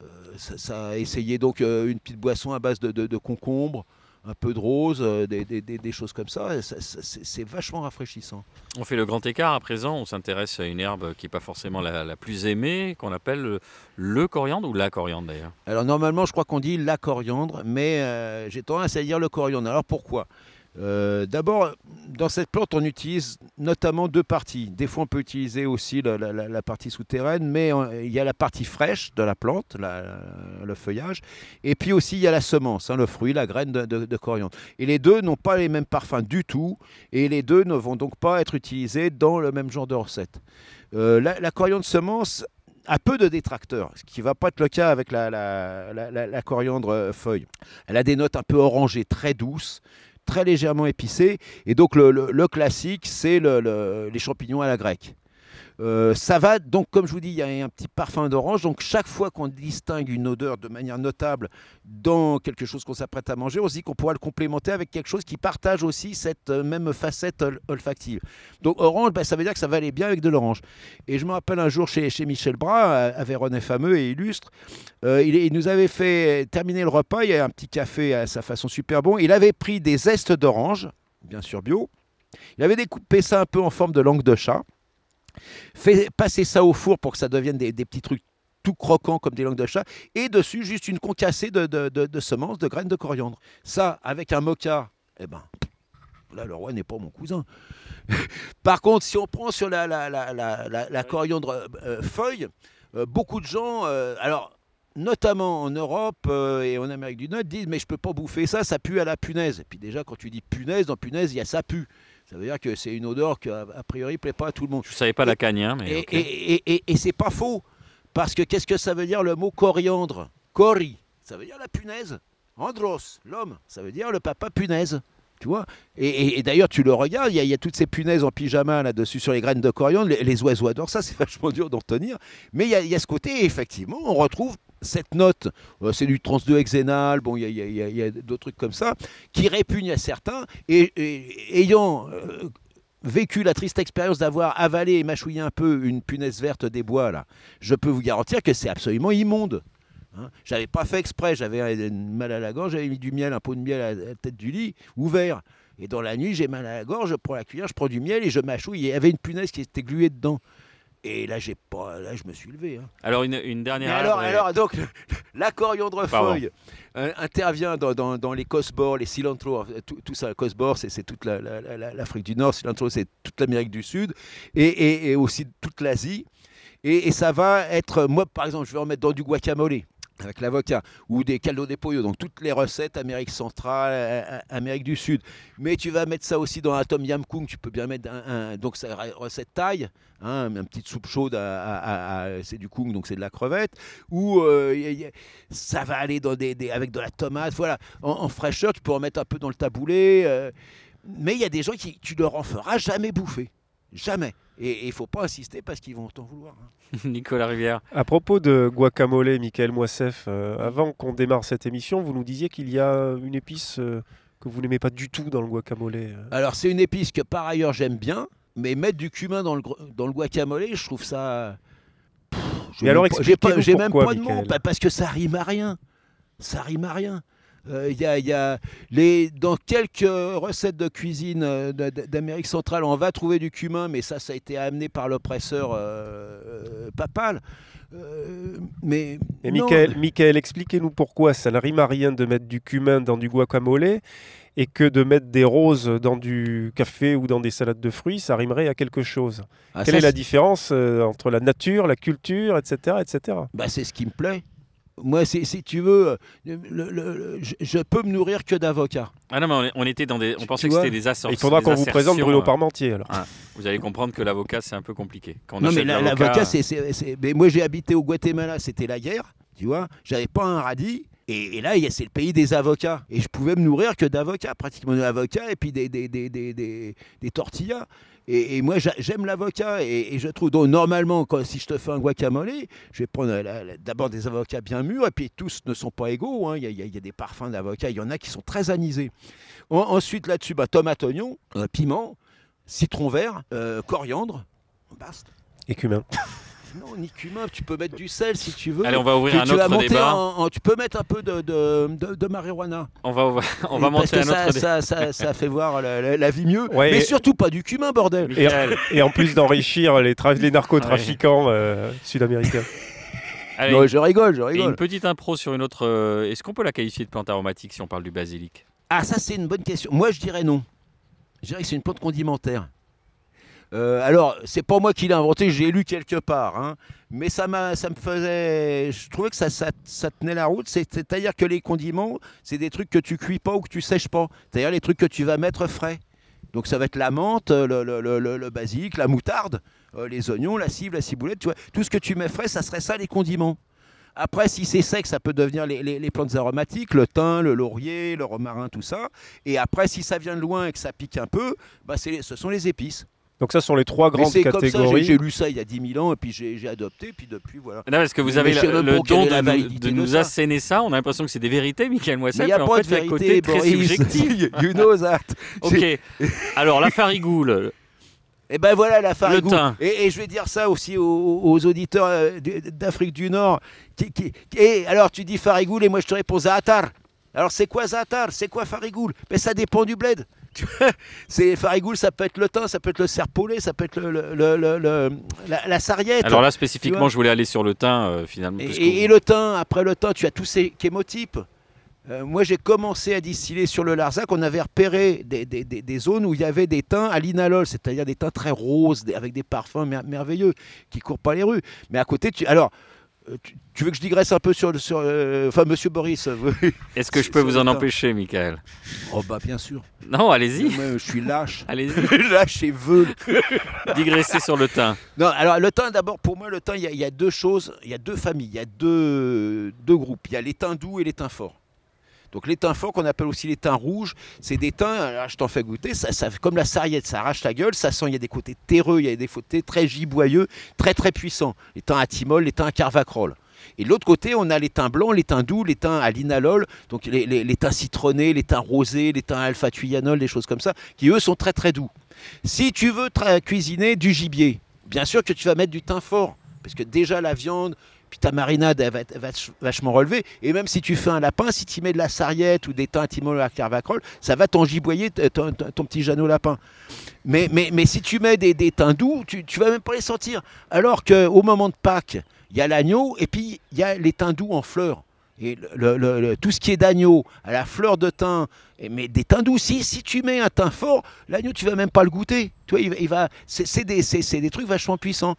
Euh, ça, ça, essayer donc euh, une petite boisson à base de, de concombre, un peu de rose, euh, des, des, des, choses comme ça. C'est vachement rafraîchissant. On fait le grand écart à présent. On s'intéresse à une herbe qui n'est pas forcément la, la plus aimée, qu'on appelle le, le, coriandre ou la coriandre d'ailleurs. Alors normalement, je crois qu'on dit la coriandre, mais euh, j'ai tendance à dire le coriandre. Alors pourquoi? Euh, D'abord, dans cette plante, on utilise notamment deux parties. Des fois, on peut utiliser aussi la, partie souterraine, mais il y a la partie fraîche de la plante, le feuillage, et puis aussi il y a la semence, hein, le fruit, la graine de, coriandre. Et les deux n'ont pas les mêmes parfums du tout, et les deux ne vont donc pas être utilisés dans le même genre de recette. Euh, la, coriandre semence a peu de détracteurs, ce qui ne va pas être le cas avec la, coriandre feuille. Elle a des notes un peu orangées, très douces, très légèrement épicé. Et donc le, classique, c'est le, les champignons à la grecque. Euh, ça va, donc comme je vous dis, il y a un petit parfum d'orange. Donc chaque fois qu'on distingue une odeur de manière notable dans quelque chose qu'on s'apprête à manger, on se dit qu'on pourra le complémenter avec quelque chose qui partage aussi cette euh, même facette ol- olfactive. Donc orange, ben, ça veut dire que ça va aller bien avec de l'orange. Et je me rappelle un jour chez, Michel Bras, à Véronais fameux et illustre, euh, il, il nous avait fait terminer le repas, il y a un petit café à sa façon super bon. Il avait pris des zestes d'orange, bien sûr bio. Il avait découpé ça un peu en forme de langue de chat fait passer ça au four pour que ça devienne des, des petits trucs tout croquants comme des langues de chat, et dessus juste une concassée de, de- de- de semences, de graines de coriandre. Ça, avec un mocha, eh ben, là, le roi n'est pas mon cousin. Par contre, si on prend sur la, la, la, la, la- la coriandre euh, feuille, euh, beaucoup de gens, euh, alors notamment en Europe euh, et en Amérique du Nord, disent mais je peux pas bouffer ça, ça pue à la punaise. Et puis déjà, quand tu dis punaise, dans punaise, il y a ça pue. Ça veut dire que c'est une odeur qui, a a priori, plaît pas à tout le monde. Je savais pas la cagne, hein, mais Et, et, et, et- et c'est pas faux. Parce que qu'est-ce que ça veut dire le mot coriandre? Cori, ça veut dire la punaise. Andros, l'homme, ça veut dire le papa punaise. Tu vois? Et, et- et d'ailleurs, tu le regardes, il y, a- il y a toutes ces punaises en pyjama là-dessus sur les graines de coriandre. Les, les oiseaux adorent ça, c'est vachement dur d'en tenir. Mais il y, a, il y a ce côté, effectivement, on retrouve cette note. Euh, c'est du trans 2 hexénal, bon, il y a, d'autres trucs comme ça, qui répugnent à certains. Et, ayant euh, vécu la triste expérience d'avoir avalé et mâchouillé un peu une punaise verte des bois, là, je peux vous garantir que c'est absolument immonde. Hein. j'avais pas fait exprès, j'avais mal à la gorge, j'avais mis du miel, un pot de miel à la tête du lit, ouvert. Et dans la nuit, j'ai mal à la gorge, je prends la cuillère, je prends du miel et je mâchouille. Il y avait une punaise qui était gluée dedans. Et là, j'ai pas, là, je me suis levé. hein. Alors une, une Mais dernière. alors, alors, donc, la coriandre Pardon. feuille euh, intervient dans, dans- dans les cosbors, les cilantro, euh, tout, tout ça, cosbor, c'est toute la- la- la- la- l'Afrique du Nord, cilantro, c'est toute l'Amérique du Sud, et, et- et aussi toute l'Asie. Et, et ça va être, moi par exemple, je vais en mettre dans du guacamole avec l'avocat, ou des caldo de pollo, donc toutes les recettes Amérique centrale, euh, euh, Amérique du Sud. Mais tu vas mettre ça aussi dans un tom yam kung, tu peux bien mettre un, donc une recette thaï, hein, une petite soupe chaude, à- c'est du kung, donc c'est de la crevette, ou euh, ça va aller avec de la tomate, voilà, en, fraîcheur, tu peux en mettre un peu dans le taboulé, mais il y a des gens qui, tu leur en feras jamais bouffer, jamais. Et il faut pas insister parce qu'ils vont t'en vouloir. hein. Nicolas Rivière. À propos de guacamole, Michael Moissef, euh, avant qu'on démarre cette émission, vous nous disiez qu'il y a une épice euh, que vous n'aimez pas du tout dans le guacamole. euh. Alors c'est une épice que par ailleurs j'aime bien, mais mettre du cumin dans le, dans le guacamole, je trouve ça. Pff, j'ai Mais alors, même pas- j'ai pas- expliquez-nous J'ai même pas de mots, parce que ça rime à rien. Ça rime à rien. Euh, Il y a, il y a les, dans quelques recettes de cuisine euh, d'Amérique centrale, on va trouver du cumin, mais ça, ça a été amené par l'oppresseur euh, papal. Euh, mais Et. Michael, Michael, expliquez-nous pourquoi ça ne rime à rien de mettre du cumin dans du guacamole et que de mettre des roses dans du café ou dans des salades de fruits, ça rimerait à quelque chose. Ah, Quelle ça, est la différence euh, entre la nature, la culture, etc. etc. Bah, c'est ce qui me plaît. Moi, si tu veux, le- le- le- je, je peux me nourrir que d'avocats. Ah non, mais on, était dans des. On Tu pensait que c'était des assorts. Il faudra des qu'on vous présente Bruno euh, Parmentier. Alors. Vous allez comprendre que l'avocat, c'est un peu compliqué. Quand on Non, mais l'avocat, c'est, c'est- c'est- mais moi, j'ai habité au Guatemala, c'était la guerre, tu vois. J'avais pas un radis. Et, et là, il y a- c'est le pays des avocats. Et je pouvais me nourrir que d'avocats, pratiquement d'avocats, et puis des, des, des, des, des- des tortillas. Et, moi, j'a- j'aime l'avocat. Et, je trouve, donc, normalement, quand, si je te fais un guacamole, je vais prendre la- d'abord des avocats bien mûrs. Et puis, tous ne sont pas égaux. hein. Il y, a- des parfums d'avocats. Il y en a qui sont très anisés. En- ensuite, là-dessus, bah, tomate, oignon, euh, piment, citron vert, euh, coriandre. Basta. Et. Non, ni cumin, tu peux mettre du sel si tu veux. Allez, on va ouvrir Tu- un autre débat. en- en- tu peux mettre un peu de, de, de- de marijuana. On va, on va, Et monter que un ça, autre débat. ça, ça, ça fait voir la, la- la vie mieux. Ouais, mais et- surtout pas du cumin, bordel. Et, en plus d'enrichir les, tra- les narcotrafiquants euh, sud-américains. allez, Non, je rigole, je et une rigole. petite impro sur une autre. euh, Est-ce qu'on peut la qualifier de plante aromatique si on parle du basilic? Ah, ça, c'est une bonne question. Moi, je dirais non. Je dirais que c'est une plante condimentaire. Euh, alors, c'est pas moi qui l'ai inventé, j'ai lu quelque part. hein. Mais ça, ça me faisait. Je trouvais que ça, ça, tenait la route. C'est- C'est-à-dire que les condiments, c'est des trucs que tu cuis pas ou que tu sèches pas. C'est-à-dire les trucs que tu vas mettre frais. Donc, ça va être la menthe, le, le, le, la moutarde, euh, les oignons, la cible, la ciboulette. Tout ce que tu mets frais, ça serait ça les condiments. Après, si c'est sec, ça peut devenir les, plantes aromatiques, le thym, le laurier, le romarin, tout ça. Et après, si ça vient de loin et que ça pique un peu, bah ce sont les épices. Donc ça sont les trois grandes catégories. j'ai lu ça il y a 10 000 ans, et puis j'ai adopté, puis depuis, voilà. Non, parce que vous Mais- avez le, don de, nous- validité de de nous ça. asséner ça. On a l'impression que c'est des vérités, Michael Mais Moissel, il n'y a mais en pas fait, de c'est un vérité, côté très Boris. subjectif. you know that. Ok. Alors, la farigoule. Et ben voilà la farigou. thym. Et, et je vais dire ça aussi aux, aux auditeurs euh, d'Afrique du Nord. Qui, qui- et alors tu dis farigoule et moi je te réponds zaatar. Alors c'est quoi zaatar? C'est quoi farigoule? Mais ça dépend du bled. Tu vois, c'est farigoule, ça peut être le thym, ça peut être le serpolet, ça peut être le, le- le- le- le- la, la sarriette. Alors là, spécifiquement, je voulais aller sur le thym, euh, finalement. Et, le thym, après le thym, tu as tous ces chémotypes. Euh, moi, j'ai commencé à distiller sur le Larzac. On avait repéré des, des- des- des zones où il y avait des thym à linalol, c'est-à-dire des thym très roses, avec des parfums mer- merveilleux qui courent pas les rues. Mais à côté, tu... alors, tu, tu veux que je digresse un peu sur, le- sur euh, enfin, Monsieur Boris euh, oui. Est-ce que je peux vous en empêcher, Michael Oh bah bien sûr. Non, allez-y. Moi, je suis lâche. Allez-y. lâche et veule. Digresser sur le thym. Non, alors le thym, d'abord, pour moi, le thym, il y, a- il y a deux choses, il y a deux familles, il y a deux, deux groupes. Il y a les thym doux et les thym forts. Donc les thym forts, qu'on appelle aussi les thym rouges, c'est des thym, alors je t'en fais goûter, ça, comme la sarriette, ça arrache la gueule, ça sent, il y a des côtés terreux, il y a des côtés très giboyeux, très très puissants. Les thym à thymol, les thym à carvacrol. Et de l'autre côté, on a les thym blancs, les thym doux, les thym à linalol, donc les, les, thym citronnés, les thym rosés, les thym alpha-thuyanol, des choses comme ça, qui eux sont très très doux. Si tu veux cuisiner du gibier, bien sûr que tu vas mettre du thym fort, parce que déjà la viande, puis ta marinade, va vachement relevée. Et même si tu fais un lapin, si tu mets de la sarriette ou des thym timol à carvacrol, ça va t'engiboyer ton, ton- petit Jeannot lapin. Mais, mais, mais si tu mets des, des doux, tu, tu vas même pas les sentir. Alors qu'au moment de Pâques, il y a l'agneau et puis il y a les thym doux en fleurs. Et le- le- tout ce qui est d'agneau, à la fleur de thym, mais des thym doux, si, si tu mets un thym fort, l'agneau, tu vas même pas le goûter. Tu vois, il, va- c'est, des, des trucs vachement puissants.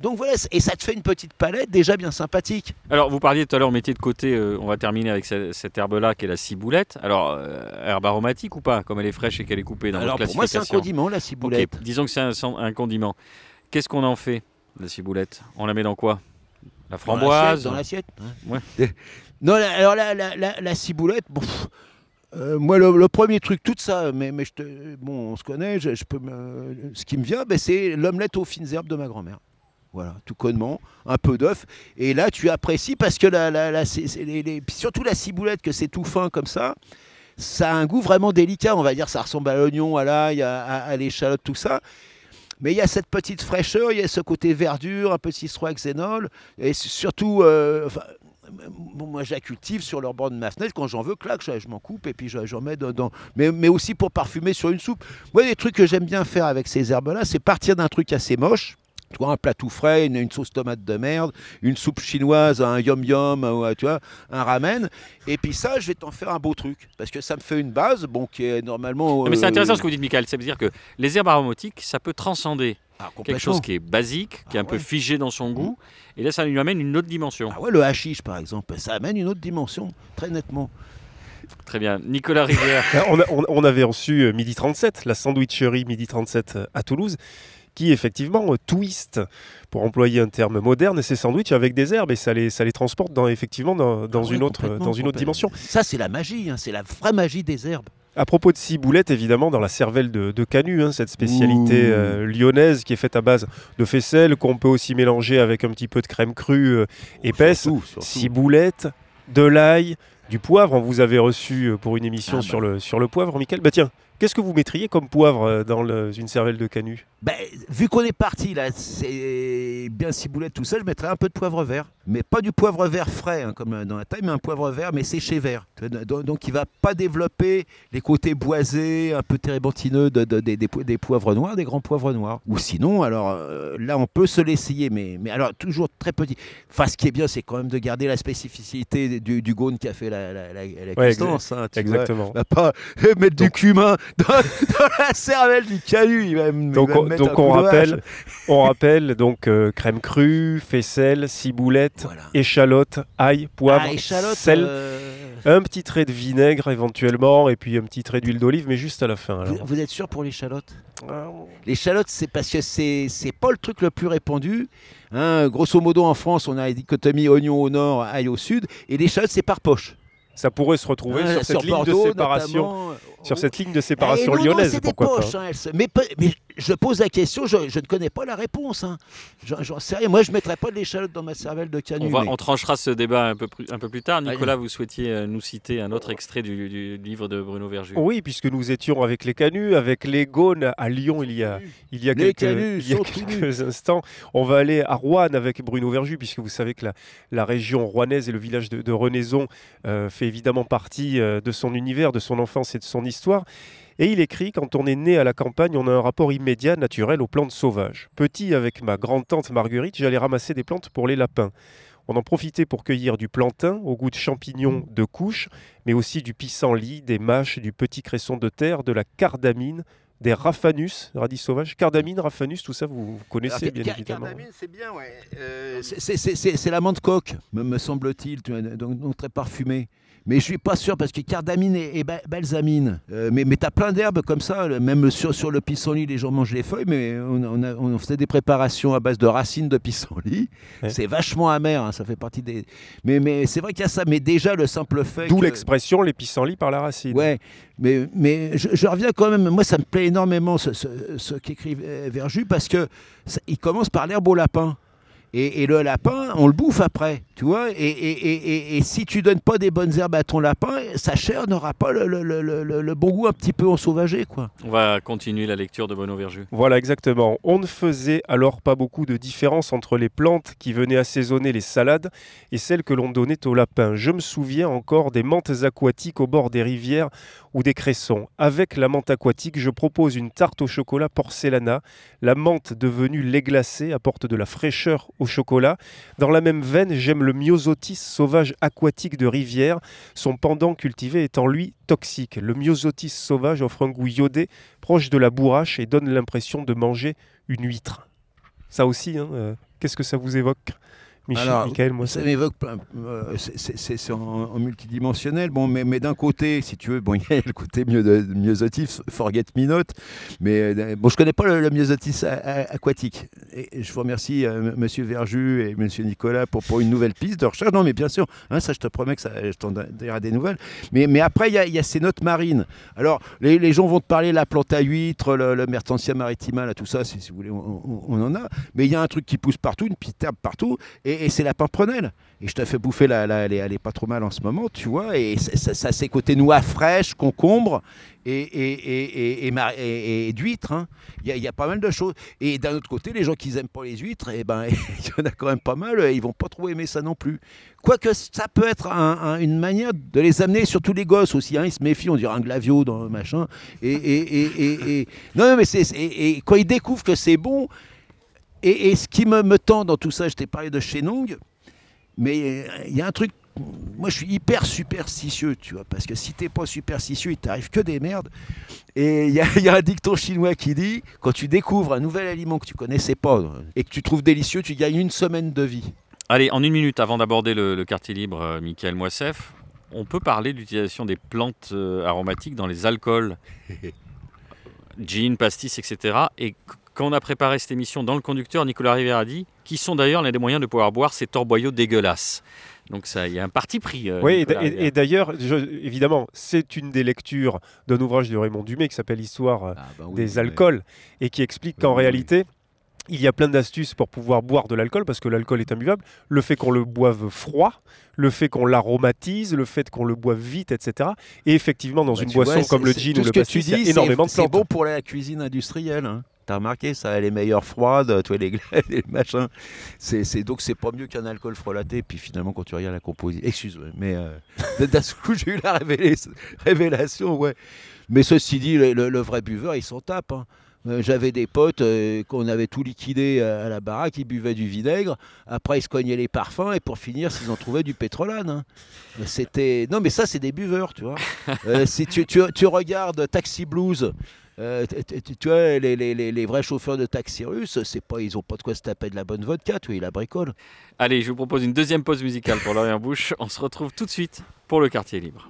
Donc voilà, et ça te fait une petite palette déjà bien sympathique. Alors, vous parliez tout à l'heure, mettez de côté, euh, on va terminer avec ce- cette herbe-là qui est la ciboulette. Alors, euh, herbe aromatique ou pas, comme elle est fraîche et qu'elle est coupée dans Alors votre pour moi, c'est un condiment, la ciboulette. disons que c'est un, un condiment. Qu'est-ce qu'on en fait, la ciboulette? On la met dans quoi? La framboise? Dans l'assiette. Ouais. Non, la- alors la, la, la, la ciboulette, bon, euh, moi le, le premier truc, tout ça, mais, mais je te, bon, on se connaît, je, je peux me- ce qui me vient, ben, c'est l'omelette aux fines herbes de ma grand-mère. Voilà, tout connement, un peu d'œuf. Et là, tu apprécies parce que la, la, surtout la ciboulette, que c'est tout fin comme ça, ça a un goût vraiment délicat. On va dire, ça ressemble à l'oignon, à l'ail, à, l'échalote, tout ça. Mais il y a cette petite fraîcheur, il y a ce côté verdure, un peu de xénol, et surtout, euh, moi je la cultive sur le bord de ma fenêtre, quand j'en veux, clac, je, je m'en coupe et puis je- j'en mets dedans. Mais, mais aussi pour parfumer sur une soupe. Moi, des trucs que j'aime bien faire avec ces herbes-là, c'est partir d'un truc assez moche. Tu vois, un plat tout frais, une, une sauce tomate de merde, une soupe chinoise, un yum yum, ou, tu vois, un ramen. Et puis ça, je vais t'en faire un beau truc. Parce que ça me fait une base, bon, qui est normalement. Mais c'est euh, intéressant ce que vous dites, Michael. Ça veut dire que les herbes aromatiques, ça peut transcender ah, quelque chose qui est basique, qui est Ah un peu ouais. figé dans son goût. Et là, ça lui amène une autre dimension. Ah ouais, le hashish, par exemple, ça amène une autre dimension, très nettement. Très bien. Nicolas Rivière. Euh, On, a- on- on avait reçu euh, Midi 37, la sandwicherie Midi 37 euh, à Toulouse, qui effectivement euh, twist, pour employer un terme moderne, ces sandwichs avec des herbes et ça les, ça les transporte dans, effectivement dans, dans Ah une, autre, complètement, dans une autre dimension. Ça, c'est la magie, hein, c'est la vraie magie des herbes. À propos de ciboulette, évidemment, dans la cervelle de, de Canu, hein, cette spécialité euh, lyonnaise qui est faite à base de faisselle, qu'on peut aussi mélanger avec un petit peu de crème crue euh, épaisse. Surtout, surtout. ciboulette, de l'ail, du poivre. On vous avait reçu euh, pour une émission Ah bah. sur, le, sur le poivre, Michael. Bah tiens, qu'est-ce que vous mettriez comme poivre euh, dans le- une cervelle de Canu Ben, vu qu'on est parti là, c'est bien ciboulette tout ça, je mettrais un peu de poivre vert. Mais pas du poivre vert frais, hein, comme dans la taille, mais un poivre vert, mais séché vert. Donc, il va pas développer les côtés boisés, un peu térébentineux de- de- des- des po- des poivres noirs, des grands poivres noirs. Ou sinon, alors euh, là, on peut se l'essayer, mais, mais alors toujours très petit. Enfin, ce qui est bien, c'est quand même de garder la spécificité du, du Gaune qui a fait la, la, la, la Ouais, hein. Exactement. Va pas mettre du cumin dans, dans la cervelle du calu. Il va, me- il Donc, va on, donc on rappelle, on rappelle donc euh, crème crue, faisselle, ciboulette, Voilà. échalote, ail, poivre, Ah, échalote, sel, euh, un petit trait de vinaigre éventuellement et puis un petit trait d'huile d'olive, mais juste à la fin. vous, êtes sûr pour l'échalote? Ah, L'échalote, c'est parce que c'est c'est pas le truc le plus répandu. Hein, grosso modo, en France, on a la dichotomie oignon au nord, ail au sud, et l'échalote, c'est par poche. Ça pourrait se retrouver Hein, sur cette ligne Bordeaux, de séparation, notamment. sur Oh. cette ligne de séparation Eh lyonnaise, pourquoi poches, pas hein, se- mais, je pose la question, je, je ne connais pas la réponse. Hein. J'en j'en sais rien. Moi, je ne mettrais pas de l'échalote dans ma cervelle de canut. On, va, mais- on tranchera ce débat un peu, plus- un peu plus tard. Allez. Nicolas, vous souhaitiez euh, nous citer un autre extrait du, du livre de Bruno Verju. Oui, puisque nous étions avec les canuts, avec les Gaunes à Lyon il y a, il y a, Les quelques, canuts il y a sont tout quelques instants. On va aller à Rouen avec Bruno Verju, puisque vous savez que la, la région rouennaise et le village de, de Renaison euh, fait évidemment partie euh, de son univers, de son enfance et de son histoire. Et il écrit Quand on est né à la campagne, on a un rapport immédiat, naturel aux plantes sauvages. Petit, avec ma grande-tante Marguerite, j'allais ramasser des plantes pour les lapins. On en profitait pour cueillir du plantain au goût de champignons de couche, mais aussi du pissenlit, des mâches, du petit cresson de terre, de la cardamine, des raphanus, radis sauvages. Cardamine, raphanus, tout ça, vous, vous connaissez Alors, bien car- évidemment. Cardamine, c'est bien, ouais. Euh, c'est- la menthe coque, me, me semble-t-il, donc très parfumée. Mais je suis pas sûr parce que cardamine et, et ba- balsamine. Euh, mais mais tu as plein d'herbes comme ça, même sur, sur le pissenlit, les gens mangent les feuilles, mais on, on, a- on faisait des préparations à base de racines de pissenlit. Ouais. C'est vachement amer, hein, ça fait partie des. Mais, mais c'est vrai qu'il y a ça, mais déjà le simple fait. D'où que- l'expression les pissenlits par la racine. Ouais, mais, mais je, je reviens quand même. Moi, ça me plaît énormément ce, ce, ce qu'écrit euh, Verju parce que ça- il commence par l'herbe au lapin. Et, et le lapin, on le bouffe après, tu vois. Et, et, et, et- et si tu donnes pas des bonnes herbes à ton lapin, sa chair n'aura pas le, le, le, le- le bon goût un petit peu ensauvagé, quoi. On va continuer la lecture de Bruno Verju. Voilà, exactement. On ne faisait alors pas beaucoup de différence entre les plantes qui venaient assaisonner les salades et celles que l'on donnait aux lapins. Je me souviens encore des menthes aquatiques au bord des rivières ou des cressons. Avec la menthe aquatique, je propose une tarte au chocolat porcelana. La menthe devenue lait glacé apporte de la fraîcheur au chocolat. Dans la même veine, j'aime le myosotis sauvage aquatique de rivière, son pendant cultivé étant lui toxique. Le myosotis sauvage offre un goût iodé proche de la bourrache et donne l'impression de manger une huître. Ça aussi, hein, euh, qu'est-ce que ça vous évoque? Michel, Alors, Michael, moi Ça m'évoque plein. euh, c'est- en, en multidimensionnel. Bon, mais, mais d'un côté, si tu veux, bon, il y a le côté mieux de, myosotis, forget me not. Mais euh, bon, je connais pas le, le myosotis a- a- aquatique. Et je vous remercie, euh, M- Monsieur Verju et Monsieur Nicolas, pour, pour une nouvelle piste de recherche. Non, mais bien sûr, hein, ça, je te promets que ça, je t'en dirai des nouvelles. Mais, mais après, il y y a ces notes marines. Alors, les, les gens vont te parler de la plante à huître, le, le Mertensia maritima, là, tout ça, si, si vous voulez, on, on- on en a. Mais il y a un truc qui pousse partout, une petite herbe partout, et, et c'est la pimprenelle. Et je te fais bouffer, la, elle, est, pas trop mal en ce moment, tu vois. Et ça, ça c'est côté noix fraîche, concombre et, et, et, et, d'huîtres. hein. Il y, a- a pas mal de choses. Et d'un autre côté, les gens qui n'aiment pas les huîtres, eh ben, il y en a quand même pas mal, ils vont pas trop aimer ça non plus. Quoique ça peut être un- un- une manière de les amener, surtout les gosses aussi. hein, ils se méfient, on dirait un glavio dans le machin. Et, non, mais et quand ils découvrent que c'est bon, et, et ce qui me, me tend dans tout ça, je t'ai parlé de Chénong, mais euh, il y a un truc. Moi, je suis hyper superstitieux, tu vois, parce que si t'es pas superstitieux, il t'arrive que des merdes. Et il y, a- il y a un dicton chinois qui dit quand tu découvres un nouvel aliment que tu connaissais pas euh, et que tu trouves délicieux, tu gagnes une semaine de vie. Allez, en une minute avant d'aborder le, le quartier libre, euh, Michael Moissef, on peut parler de l'utilisation des plantes euh, aromatiques dans les alcools. Gin, pastis, etc. Et quand on a préparé cette émission dans le conducteur, Nicolas Rivière a dit qui sont d'ailleurs l'un des moyens de pouvoir boire ces torboyaux dégueulasses. Donc ça, il y a un parti pris. euh, Oui, et, Nicolas et- Rivière. et d'ailleurs, évidemment, c'est une des lectures d'un ouvrage de Raymond Dumay qui s'appelle Histoire euh, Ah, des alcools et qui explique qu'en Oui, réalité, il y a plein d'astuces pour pouvoir boire de l'alcool parce que l'alcool est imbuvable. Le fait qu'on le boive froid, le fait qu'on l'aromatise, le fait qu'on le boive vite, etc. Et effectivement, dans Bah, une tu boisson vois, comme le gin ou le pastis, tu il y a énormément de c'est- C'est plantes. bon pour la cuisine industrielle. Hein. T'as remarqué ça, elle est meilleure froide, toi les glaces, les machins. C'est, donc c'est pas mieux qu'un alcool frelaté. Puis finalement, quand tu regardes la composition, excuse-moi, mais euh, d'un coup j'ai eu la révélation, révélation, ouais. Mais ceci dit, le, le- le vrai buveur, il s'en tape. hein. Euh, J'avais des potes euh, qu'on avait tout liquidé à, à la baraque, ils buvaient du vinaigre, après ils se cognaient les parfums et pour finir, s'ils en trouvaient du pétrolane. hein. C'était non, mais ça c'est des buveurs, tu vois. Euh, si tu, tu- tu regardes Taxi Blues, euh, tu, vois, les, les- les- les vrais chauffeurs de taxi russes, c'est pas, ils ont pas de quoi se taper de la bonne vodka, tu vois, ils la bricolent. Allez, je vous propose une deuxième pause musicale pour Lorient Bouche. On se retrouve tout de suite pour le quartier libre.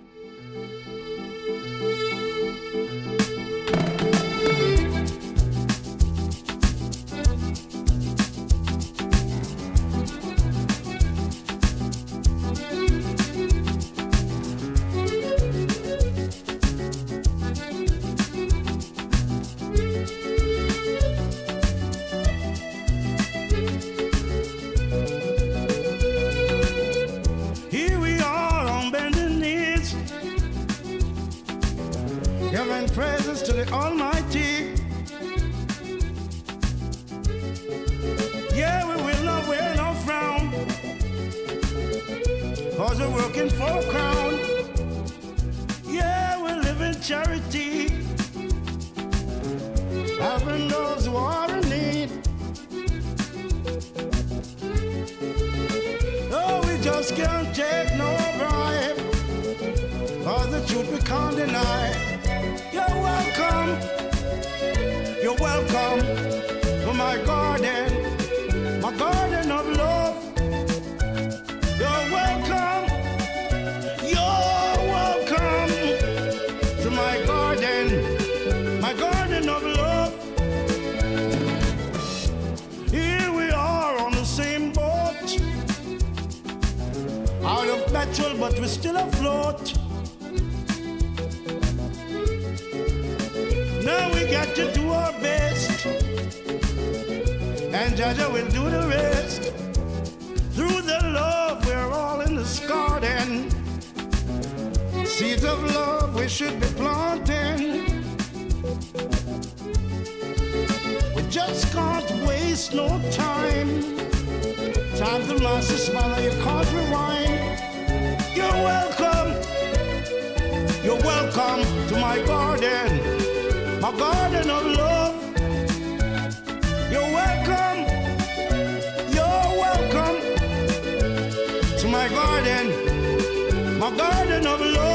Time's the master smile, you can't rewind. You're welcome. You're welcome to my garden, my garden of love. You're welcome. You're welcome to my garden, my garden of love.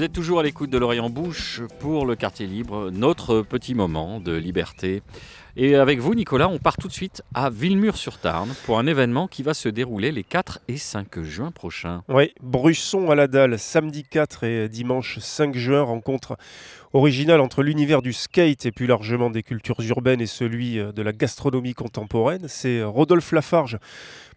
Vous êtes toujours à l'écoute de l'Orient Bouche pour le quartier libre, notre petit moment de liberté. Et avec vous, Nicolas, on part tout de suite à Villemur-sur-Tarn pour un événement qui va se dérouler les 4 et 5 juin prochains. Oui, Brusson à la dalle, samedi 4 et dimanche 5 juin, rencontre originale entre l'univers du skate et plus largement des cultures urbaines et celui euh, de la gastronomie contemporaine. C'est Rodolphe Lafarge,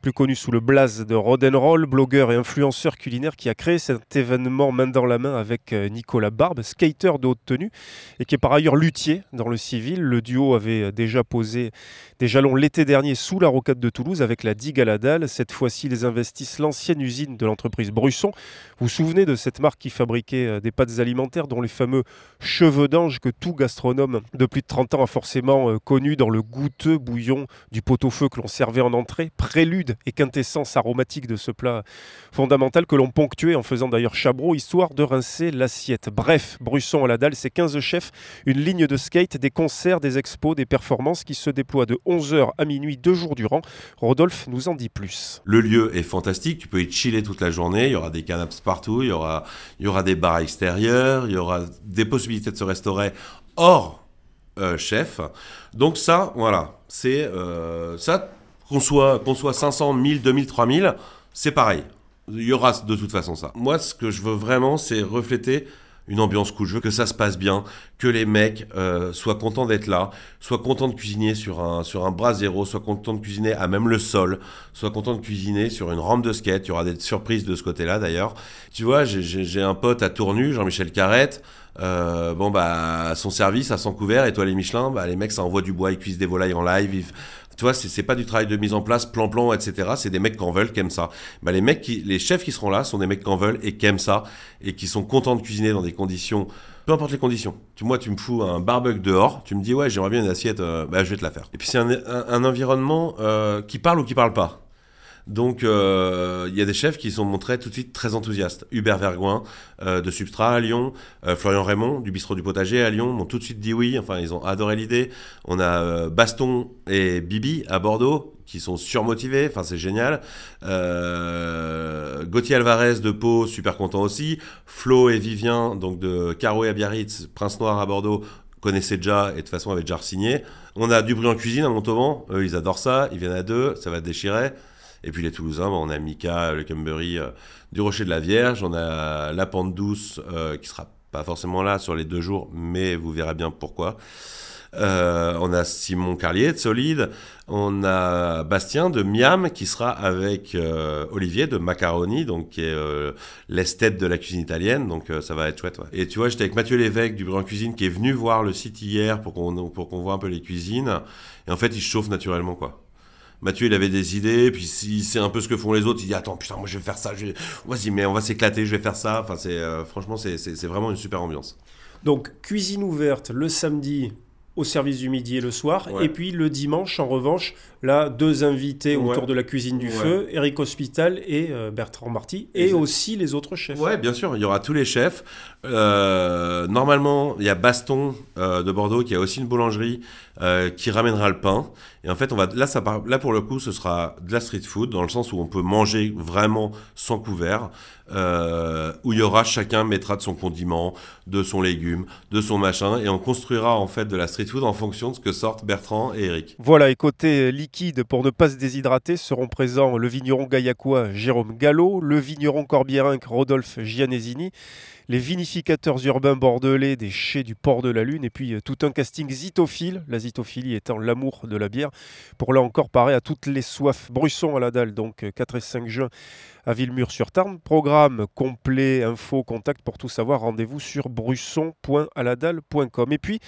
plus connu sous le blaze de Rodenroll, blogueur et influenceur culinaire qui a créé cet événement main dans la main avec euh, Nicolas Barbe, skater de haute tenue et qui est par ailleurs luthier dans le civil. Le duo avait déjà posé des jalons l'été dernier sous la rocade de Toulouse avec la digue à la dalle. Cette fois-ci, ils investissent l'ancienne usine de l'entreprise Brusson. Vous vous souvenez de cette marque qui fabriquait euh, des pâtes alimentaires dont les fameux cheveux d'ange que tout gastronome de plus de 30 ans a forcément euh, connu dans le goûteux bouillon du pot-au-feu que l'on servait en entrée, prélude et quintessence aromatique de ce plat fondamental que l'on ponctuait en faisant d'ailleurs chabreau histoire de rincer l'assiette. Bref, Brusson à la dalle, c'est 15 chefs, une ligne de skate, des concerts, des expos, des performances qui se déploient de 11h à minuit deux jours durant. Rodolphe nous en dit plus. Le lieu est fantastique, tu peux y chiller toute la journée, il y aura des canapes partout, il y aura, il y aura des bars extérieurs, il y aura des possibilités de se restaurer hors euh, chef. Donc ça, voilà, c'est euh, ça, qu'on soit, qu'on soit 500, 1000, 2000, 3000, c'est pareil. Il y aura de toute façon ça. Moi, ce que je veux vraiment, c'est refléter une ambiance cool. Je veux que ça se passe bien, que les mecs euh, soient contents d'être là, soient contents de cuisiner sur un, sur un bras zéro, soient contents de cuisiner à même le sol, soient contents de cuisiner sur une rampe de skate. Il y aura des surprises de ce côté-là d'ailleurs. Tu vois, j'ai- un pote à Tournu, Jean-Michel Carrette. Euh, bon bah son service, à son couvert, étoilé Michelin, bah les mecs ça envoie du bois, ils cuisent des volailles en live. ils- Tu vois, c'est pas du travail de mise en place, plan-plan, etc. C'est des mecs qui en veulent, qui aiment ça. Bah les mecs, qui, les chefs qui seront là sont des mecs qui en veulent et qui aiment ça et qui sont contents de cuisiner dans des conditions, peu importe les conditions. Tu, moi, tu me fous un barbecue dehors, tu me dis ouais, j'aimerais bien une assiette, euh, bah je vais te la faire. Et puis c'est un, un- un environnement euh, qui parle ou qui parle pas. Donc, euh, il y a des chefs qui sont montrés tout de suite très enthousiastes. Hubert Vergoin, euh, de Substrat à Lyon, euh, Florian Raymond, du Bistrot du Potager à Lyon, m'ont tout de suite dit oui. Enfin, ils ont adoré l'idée. On a Baston et Bibi à Bordeaux, qui sont surmotivés. Enfin, c'est génial. Gauthier Alvarez de Pau, super content aussi. Flo et Vivien, donc de Caro et à Biarritz, Prince Noir à Bordeaux, connaissaient déjà et de toute façon avaient déjà signé. On a du bruit en cuisine à Montauban. Eux, ils adorent ça. Ils viennent à deux. Ça va déchirer. Et puis les Toulousains, bon, on a Mika, le Cumberry euh, du Rocher de la Vierge, on a la Pente Douce euh, qui sera pas forcément là sur les deux jours, mais vous verrez bien pourquoi. Euh, on a Simon Carlier de Solide, on a Bastien de Miam qui sera avec euh, Olivier de Macaroni, donc qui est euh, l'esthète de la cuisine italienne, donc euh, ça va être chouette. ouais. Et tu vois, j'étais avec Mathieu Lévesque du Grand Cuisine qui est venu voir le site hier pour qu'on pour qu'on voit un peu les cuisines, et en fait il chauffe naturellement quoi. Mathieu, il avait des idées, puis s'il sait un peu ce que font les autres, il dit attends putain moi je vais faire ça, je vas-y mais on va s'éclater, je vais faire ça. Enfin c'est euh, franchement c'est c'est c'est vraiment une super ambiance. Donc, cuisine ouverte le samedi au service du midi et le soir. Ouais. Et puis le dimanche, en revanche, là, deux invités Ouais. autour de la cuisine du Ouais. feu, Eric Hospital et euh, Bertrand Marty, et Exact. aussi les autres chefs. Ouais, bien sûr, il y aura tous les chefs. Euh, normalement, il y a Baston euh, de Bordeaux qui a aussi une boulangerie euh, qui ramènera le pain. Et en fait, on va là, pour le coup, ce sera de la street food dans le sens où on peut manger vraiment sans couvert, où il y aura chacun mettra de son condiment, de son légume, de son machin, et on construira en fait de la street food en fonction de ce que sortent Bertrand et Eric. Voilà, et côté liquide, pour ne pas se déshydrater, seront présents le vigneron gaillacois Jérôme Gallo, le vigneron corbiérinque Rodolphe Gianesini, les vinificateurs urbains bordelais des chais du port de la Lune, et puis euh, tout un casting zitophile, la zitophilie étant l'amour de la bière, pour là encore parer à toutes les soifs. Brusson à la dalle, donc euh, 4 et 5 juin à Villemur-sur-Tarn. Programme complet, info, contact pour tout savoir, rendez-vous sur brusson.aladalle.com. Et puis,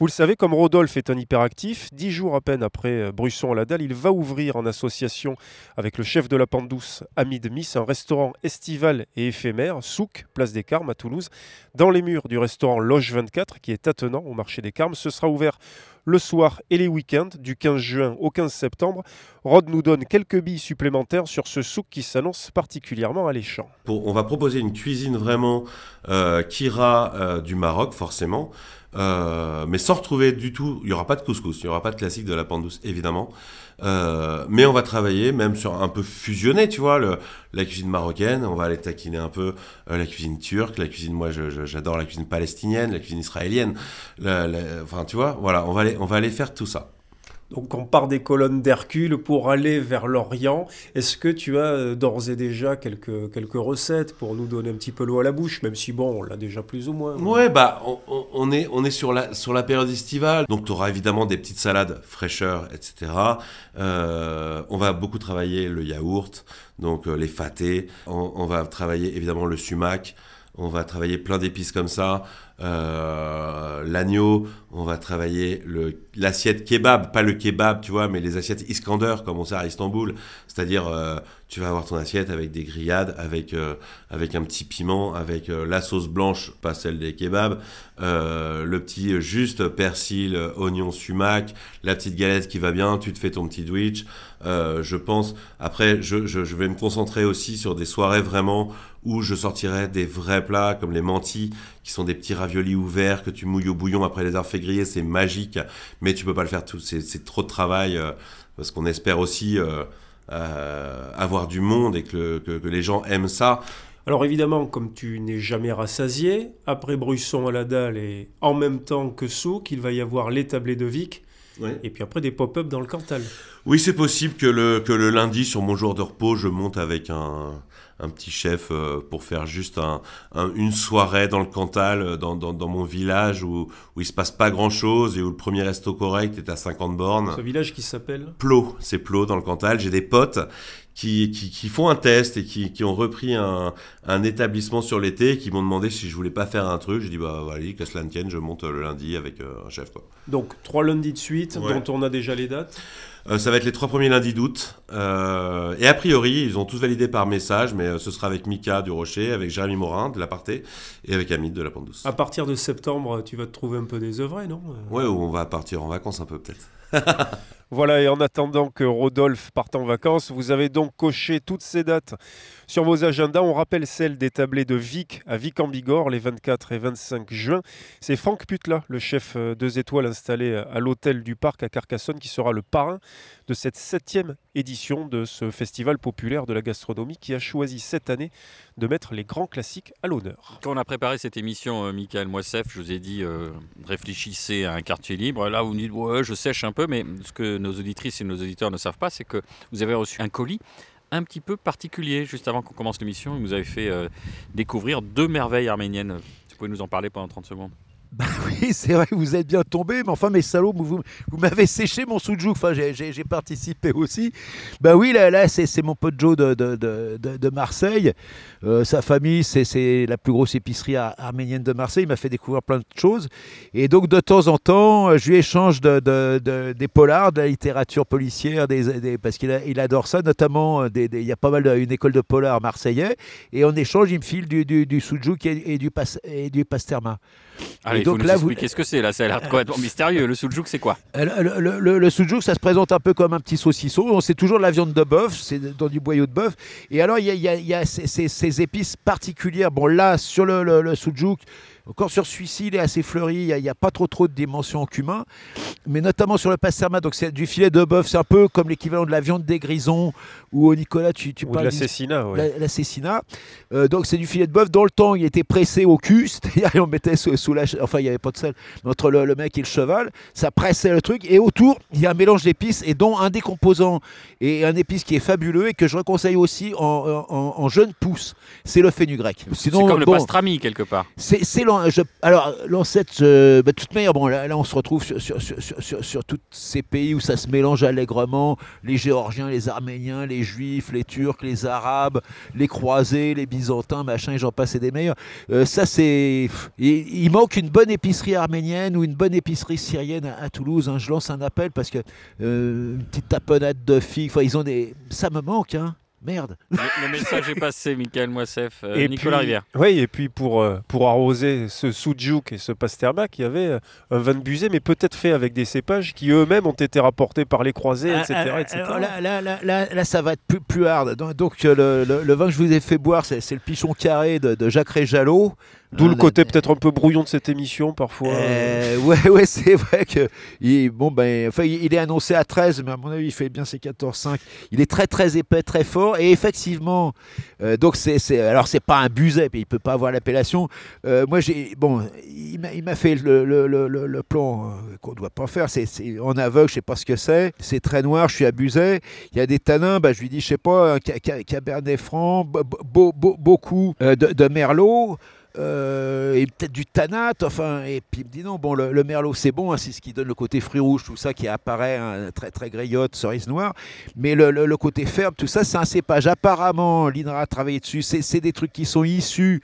vous le savez, comme Rodolphe est un hyperactif, dix jours à peine après euh, Brusson à la dalle, il va ouvrir en association avec le chef de la Pente Douce, Hamid Miss, un restaurant estival et éphémère, Souk, place des Carmes Toulouse, dans les murs du restaurant Loge 24, qui est attenant au marché des Carmes. Ce sera ouvert le soir et les week-ends, du 15 juin au 15 septembre. Rod nous donne quelques billes supplémentaires sur ce souk qui s'annonce particulièrement alléchant. On va proposer une cuisine vraiment euh, qui ira euh, du Maroc, forcément, euh, mais sans retrouver du tout. Il n'y aura pas de couscous, il n'y aura pas de classique de la pente évidemment. Euh, mais on va travailler même sur un peu fusionner, tu vois, le- la cuisine marocaine. On va aller taquiner un peu euh, la cuisine turque, la cuisine, moi j'adore la cuisine palestinienne, la cuisine israélienne. Enfin, tu vois, voilà, on va aller, on va aller faire tout ça. Donc on part des colonnes d'Hercule pour aller vers l'Orient. Est-ce que tu as euh, d'ores et déjà quelques, quelques recettes pour nous donner un petit peu l'eau à la bouche, même si bon, on l'a déjà plus ou moins. Ouais, bah, on, est, on est sur, la, sur la période estivale. Donc, tu auras évidemment des petites salades fraîcheur, etc. Euh, on va beaucoup travailler le yaourt, donc euh, les fatés. On va travailler évidemment le sumac. On va travailler plein d'épices comme ça. Euh, L'agneau. On va travailler le- l'assiette kebab. Pas le kebab, tu vois, mais les assiettes Iskander, comme on sait à Istanbul. C'est-à-dire, euh, tu vas avoir ton assiette avec des grillades, avec, euh, avec un petit piment, avec euh, la sauce blanche, pas celle des kebabs, le petit juste persil, oignon, sumac, la petite galette qui va bien, tu te fais ton petit Twitch. Je pense, après, je, je, je vais me concentrer aussi sur des soirées vraiment où je sortirai des vrais plats comme les mantis, qui sont des petits raviolis ouverts que tu mouilles au bouillon après les avoir fait griller, c'est magique, mais tu peux pas le faire tout, c'est trop de travail, euh, parce qu'on espère aussi euh, euh, avoir du monde et que, le- que, que les gens aiment ça. Alors évidemment, comme tu n'es jamais rassasié, après Brusson à la dalle et en même temps que Souk, il va y avoir les tablés de Vic et puis après des pop-up dans le Cantal. Oui, c'est possible que le, que le lundi, sur mon jour de repos, je monte avec un, un petit chef euh, pour faire juste un, un- une soirée dans le Cantal, euh, dans, dans, dans mon village où, où il se passe pas grand chose et où le premier resto correct est à 50 bornes. Ce village qui s'appelle Plot, c'est Plot dans le Cantal. J'ai des potes qui, qui, qui font un test et qui, qui ont repris un, un établissement sur l'été et qui m'ont demandé si je voulais pas faire un truc. J'ai dit bah allez, qu'à cela ne tienne, je monte le lundi avec euh, un chef quoi. Donc trois lundis de suite, Ouais. dont on a déjà les dates. Euh, ça va être les trois premiers lundis d'août. Euh, et a priori, ils ont tous validé par message, mais euh, ce sera avec Mika du Rocher, avec Jérémy Morin de l'Aparté et avec Amit de la Pente Douce. À partir de septembre, tu vas te trouver un peu désœuvré, non? Ouais, ou on va partir en vacances un peu peut-être. Voilà, et en attendant que Rodolphe parte en vacances, vous avez donc coché toutes ces dates sur vos agendas. On rappelle celle des tablés de Vic à Vic en Bigorre les 24 et 25 juin. C'est Franck Putla, le chef euh, deux étoiles installé à l'hôtel du Parc à Carcassonne, qui sera le parrain de cette septième édition de ce festival populaire de la gastronomie qui a choisi cette année de mettre les grands classiques à l'honneur. Quand on a préparé cette émission, euh, Michael Moissef, je vous ai dit euh, réfléchissez à un quartier libre. Là, vous me dites je sèche un peu, mais ce que nos auditrices et nos auditeurs ne savent pas, c'est que vous avez reçu un colis un petit peu particulier juste avant qu'on commence l'émission. Vous avez fait euh, découvrir deux merveilles arméniennes. Vous pouvez nous en parler pendant 30 secondes? Bah oui, c'est vrai, vous êtes bien tombé, mais enfin, mes salauds, vous, vous m'avez séché mon soudjouk. Enfin, j'ai- participé aussi. Bah oui, là, là c'est mon pote Joe de, de, de- de- Marseille. Euh, sa famille, c'est- la plus grosse épicerie ar- arménienne de Marseille. Il m'a fait découvrir plein de choses. Et donc, de temps en temps, euh, je lui échange de, de- de- des polars, de la littérature policière, parce qu'il il adore ça, notamment. euh, des- Il y a pas mal une école de polar marseillais. Et en échange, il me file du, du, et du, pas, et du pasterma. Allez, Et il faut donc nous là, vous- expliquer ce que c'est. Là, ça a l'air complètement mystérieux. Le souljouk, c'est quoi? Euh, Le, le, le, le soudjouk, ça se présente un peu comme un petit saucisson. C'est toujours de la viande de bœuf, c'est dans du boyau de bœuf. Et alors, il y a, il y a- il y a ces, ces- ces épices particulières. Bon, là, sur le, le, encore sur celui-ci, il est assez fleuri. Il n'y a, pas trop trop de dimensions en cumin. Mais notamment sur le pasterma, donc c'est du filet de bœuf. C'est un peu comme l'équivalent de la viande des grisons. Ou au Nicolas, tu, tu Ou de parles la du- Cécina, ouais. la, la cécina. Euh, donc c'est du filet de bœuf. Dans le temps, il était pressé au cul, c'est-à-dire on mettait sous, sous la, enfin il n'y avait pas de sel, mais entre le, le mec et le cheval, ça pressait le truc. Et autour, il y a un mélange d'épices et dont un des composants et un épice qui est fabuleux et que je conseille aussi en, en- en jeune pousse, c'est le fenugrec. C'est comme le bon, pastrami, quelque part. c'est, alors l'ancêtre, euh, bah, toute manière, bon, là, là, on se retrouve sur, sur, sur, sur, tous ces pays où ça se mélange allègrement, les Géorgiens, les Arméniens, les Juifs, les Turcs, les Arabes, les Croisés, les Byzantins, machin, et j'en passe et des meilleurs. Euh, ça, c'est, il, manque une bonne épicerie arménienne ou une bonne épicerie syrienne à, Toulouse. hein. Je lance un appel parce que euh, une petite tapenade de filles, enfin, ont ça me manque, hein. Merde. Le, le message est passé, Michael Moissef. Euh, Et Nicolas puis- Rivière. Oui, et puis pour, euh, pour arroser ce soudjouk et ce pastermak, il y avait euh, un vin de busée, mais peut-être fait avec des cépages qui eux-mêmes ont été rapportés par les croisés, etc. Ah, ah, etc. alors là, là, là, là, là, ça va être plus, plus hard. Donc, donc, euh, le, le- le vin que je vous ai fait boire, c'est c'est le pichon carré de, de Jacques Réjalot. D'où le côté la- peut-être un peu brouillon de cette émission parfois. Euh, ouais, ouais, c'est vrai que il, bon ben, enfin, il est annoncé à 13, mais à mon avis, il fait bien ses 14-5. Il est très très épais, très fort, et effectivement, euh, donc c'est, c'est, alors c'est pas un buset, puis il peut pas avoir l'appellation. Euh, moi, j'ai, bon, il m'a, fait le, le, le, le- plan euh, qu'on doit pas faire. C'est, en aveugle, je sais pas ce que c'est. C'est très noir, je suis abusé. Il y a des tanins, bah, je lui dis, je sais pas, un ca- ca- cabernet franc, beaucoup euh, de, de merlot. Euh, et peut-être du tanat, enfin, et puis il me dit non, bon, le, merlot c'est bon, hein, c'est ce qui donne le côté fruit rouge, tout ça qui apparaît, hein, très très griotte, cerise noire, mais le, côté ferme, tout ça, c'est un cépage. Apparemment, l'INRA a travaillé dessus, c'est des trucs qui sont issus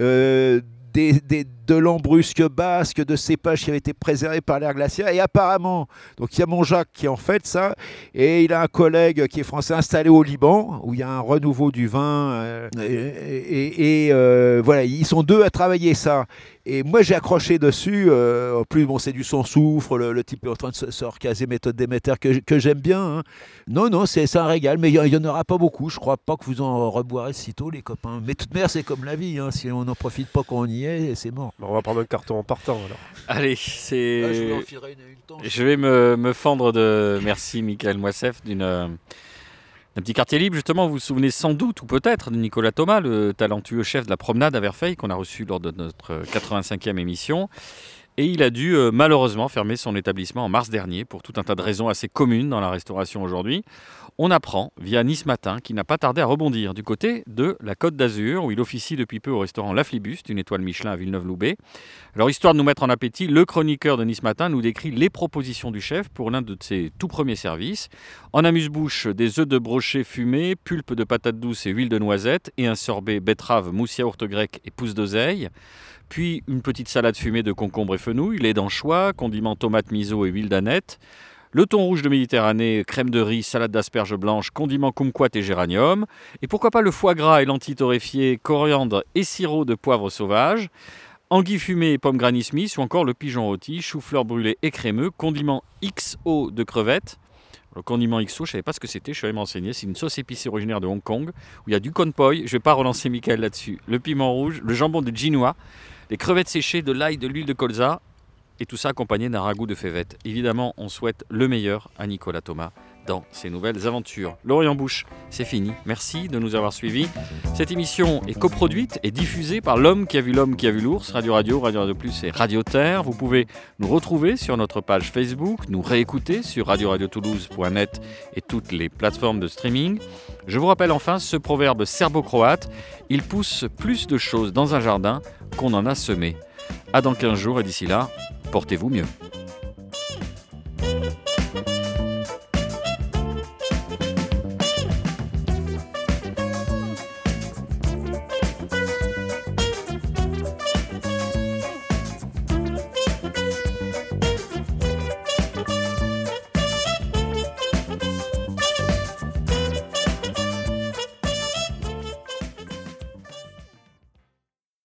euh, des- de l'embrusque basque, de cépages qui avaient été préservés par l'ère glaciaire, et apparemment, donc il y a mon Jacques qui en fait ça, et il a un collègue qui est français installé au Liban, où il y a un renouveau du vin, euh, et, et- et, euh, voilà, ils sont deux à travailler ça. Et moi, j'ai accroché dessus. euh, en plus, bon, c'est du sans soufre. Le, le type est en train de se, se recaser méthode Déméter que, que j'aime bien. hein. Non, non, c'est un régal. Mais il n'y en aura pas beaucoup. Je crois pas que vous en reboirez sitôt, les copains. Mais toute manière, c'est comme la vie. hein. Si on n'en profite pas quand on y est, c'est mort. On va prendre un carton en partant alors. Allez, c'est. Ah, je vais me, me fendre de merci Michael Moissef d'une euh, d'un petit quartier libre justement. Vous vous souvenez sans doute ou peut-être de Nicolas Thomas, le talentueux chef de la promenade à Verfeil qu'on a reçu lors de notre 85e émission. Et il a dû euh, malheureusement fermer son établissement en mars dernier pour tout un tas de raisons assez communes dans la restauration aujourd'hui. On apprend via Nice Matin qu'il n'a pas tardé à rebondir du côté de la Côte d'Azur où il officie depuis peu au restaurant La Flibuste, une étoile Michelin à Villeneuve-Loubet. Alors histoire de nous mettre en appétit, le chroniqueur de Nice Matin nous décrit les propositions du chef pour l'un de ses tout premiers services. En amuse-bouche, des œufs de brochet fumés, pulpe de patates douces et huile de noisette et un sorbet betterave, mousse yaourt grec et pousse d'oseille puis une petite salade fumée de concombre et fenouil, lait d'anchois, condiments tomates miso et huile d'aneth, le thon rouge de Méditerranée, crème de riz, salade d'asperges blanches, condiments kumquat et géranium, et pourquoi pas le foie gras et lentilles coriandre et sirop de poivre sauvage, anguilles fumées et pommes granny smith, ou encore le pigeon rôti, chou-fleur brûlé et crémeux, condiment XO de crevettes, le condiment XO, je ne savais pas ce que c'était, je suis allé m'enseigner. C'est une sauce épicée originaire de Hong Kong où il y a du konpoi. Je ne vais pas relancer Michael là-dessus. Le piment rouge, le jambon de Ginois, les crevettes séchées, de l'ail, de l'huile de colza et tout ça accompagné d'un ragoût de févette. Évidemment, on souhaite le meilleur à Nicolas Thomas dans ses nouvelles aventures. L'Orient Bouche, c'est fini. Merci de nous avoir suivis. Cette émission est coproduite et diffusée par l'homme qui a vu l'homme qui a vu l'ours, Radio Radio, Radio Radio Plus et Radio Terre. Vous pouvez nous retrouver sur notre page Facebook, nous réécouter sur radioradiotoulouse.net et toutes les plateformes de streaming. Je vous rappelle enfin ce proverbe serbo-croate, il pousse plus de choses dans un jardin qu'on en a semé. À dans 15 jours et d'ici là, portez-vous mieux.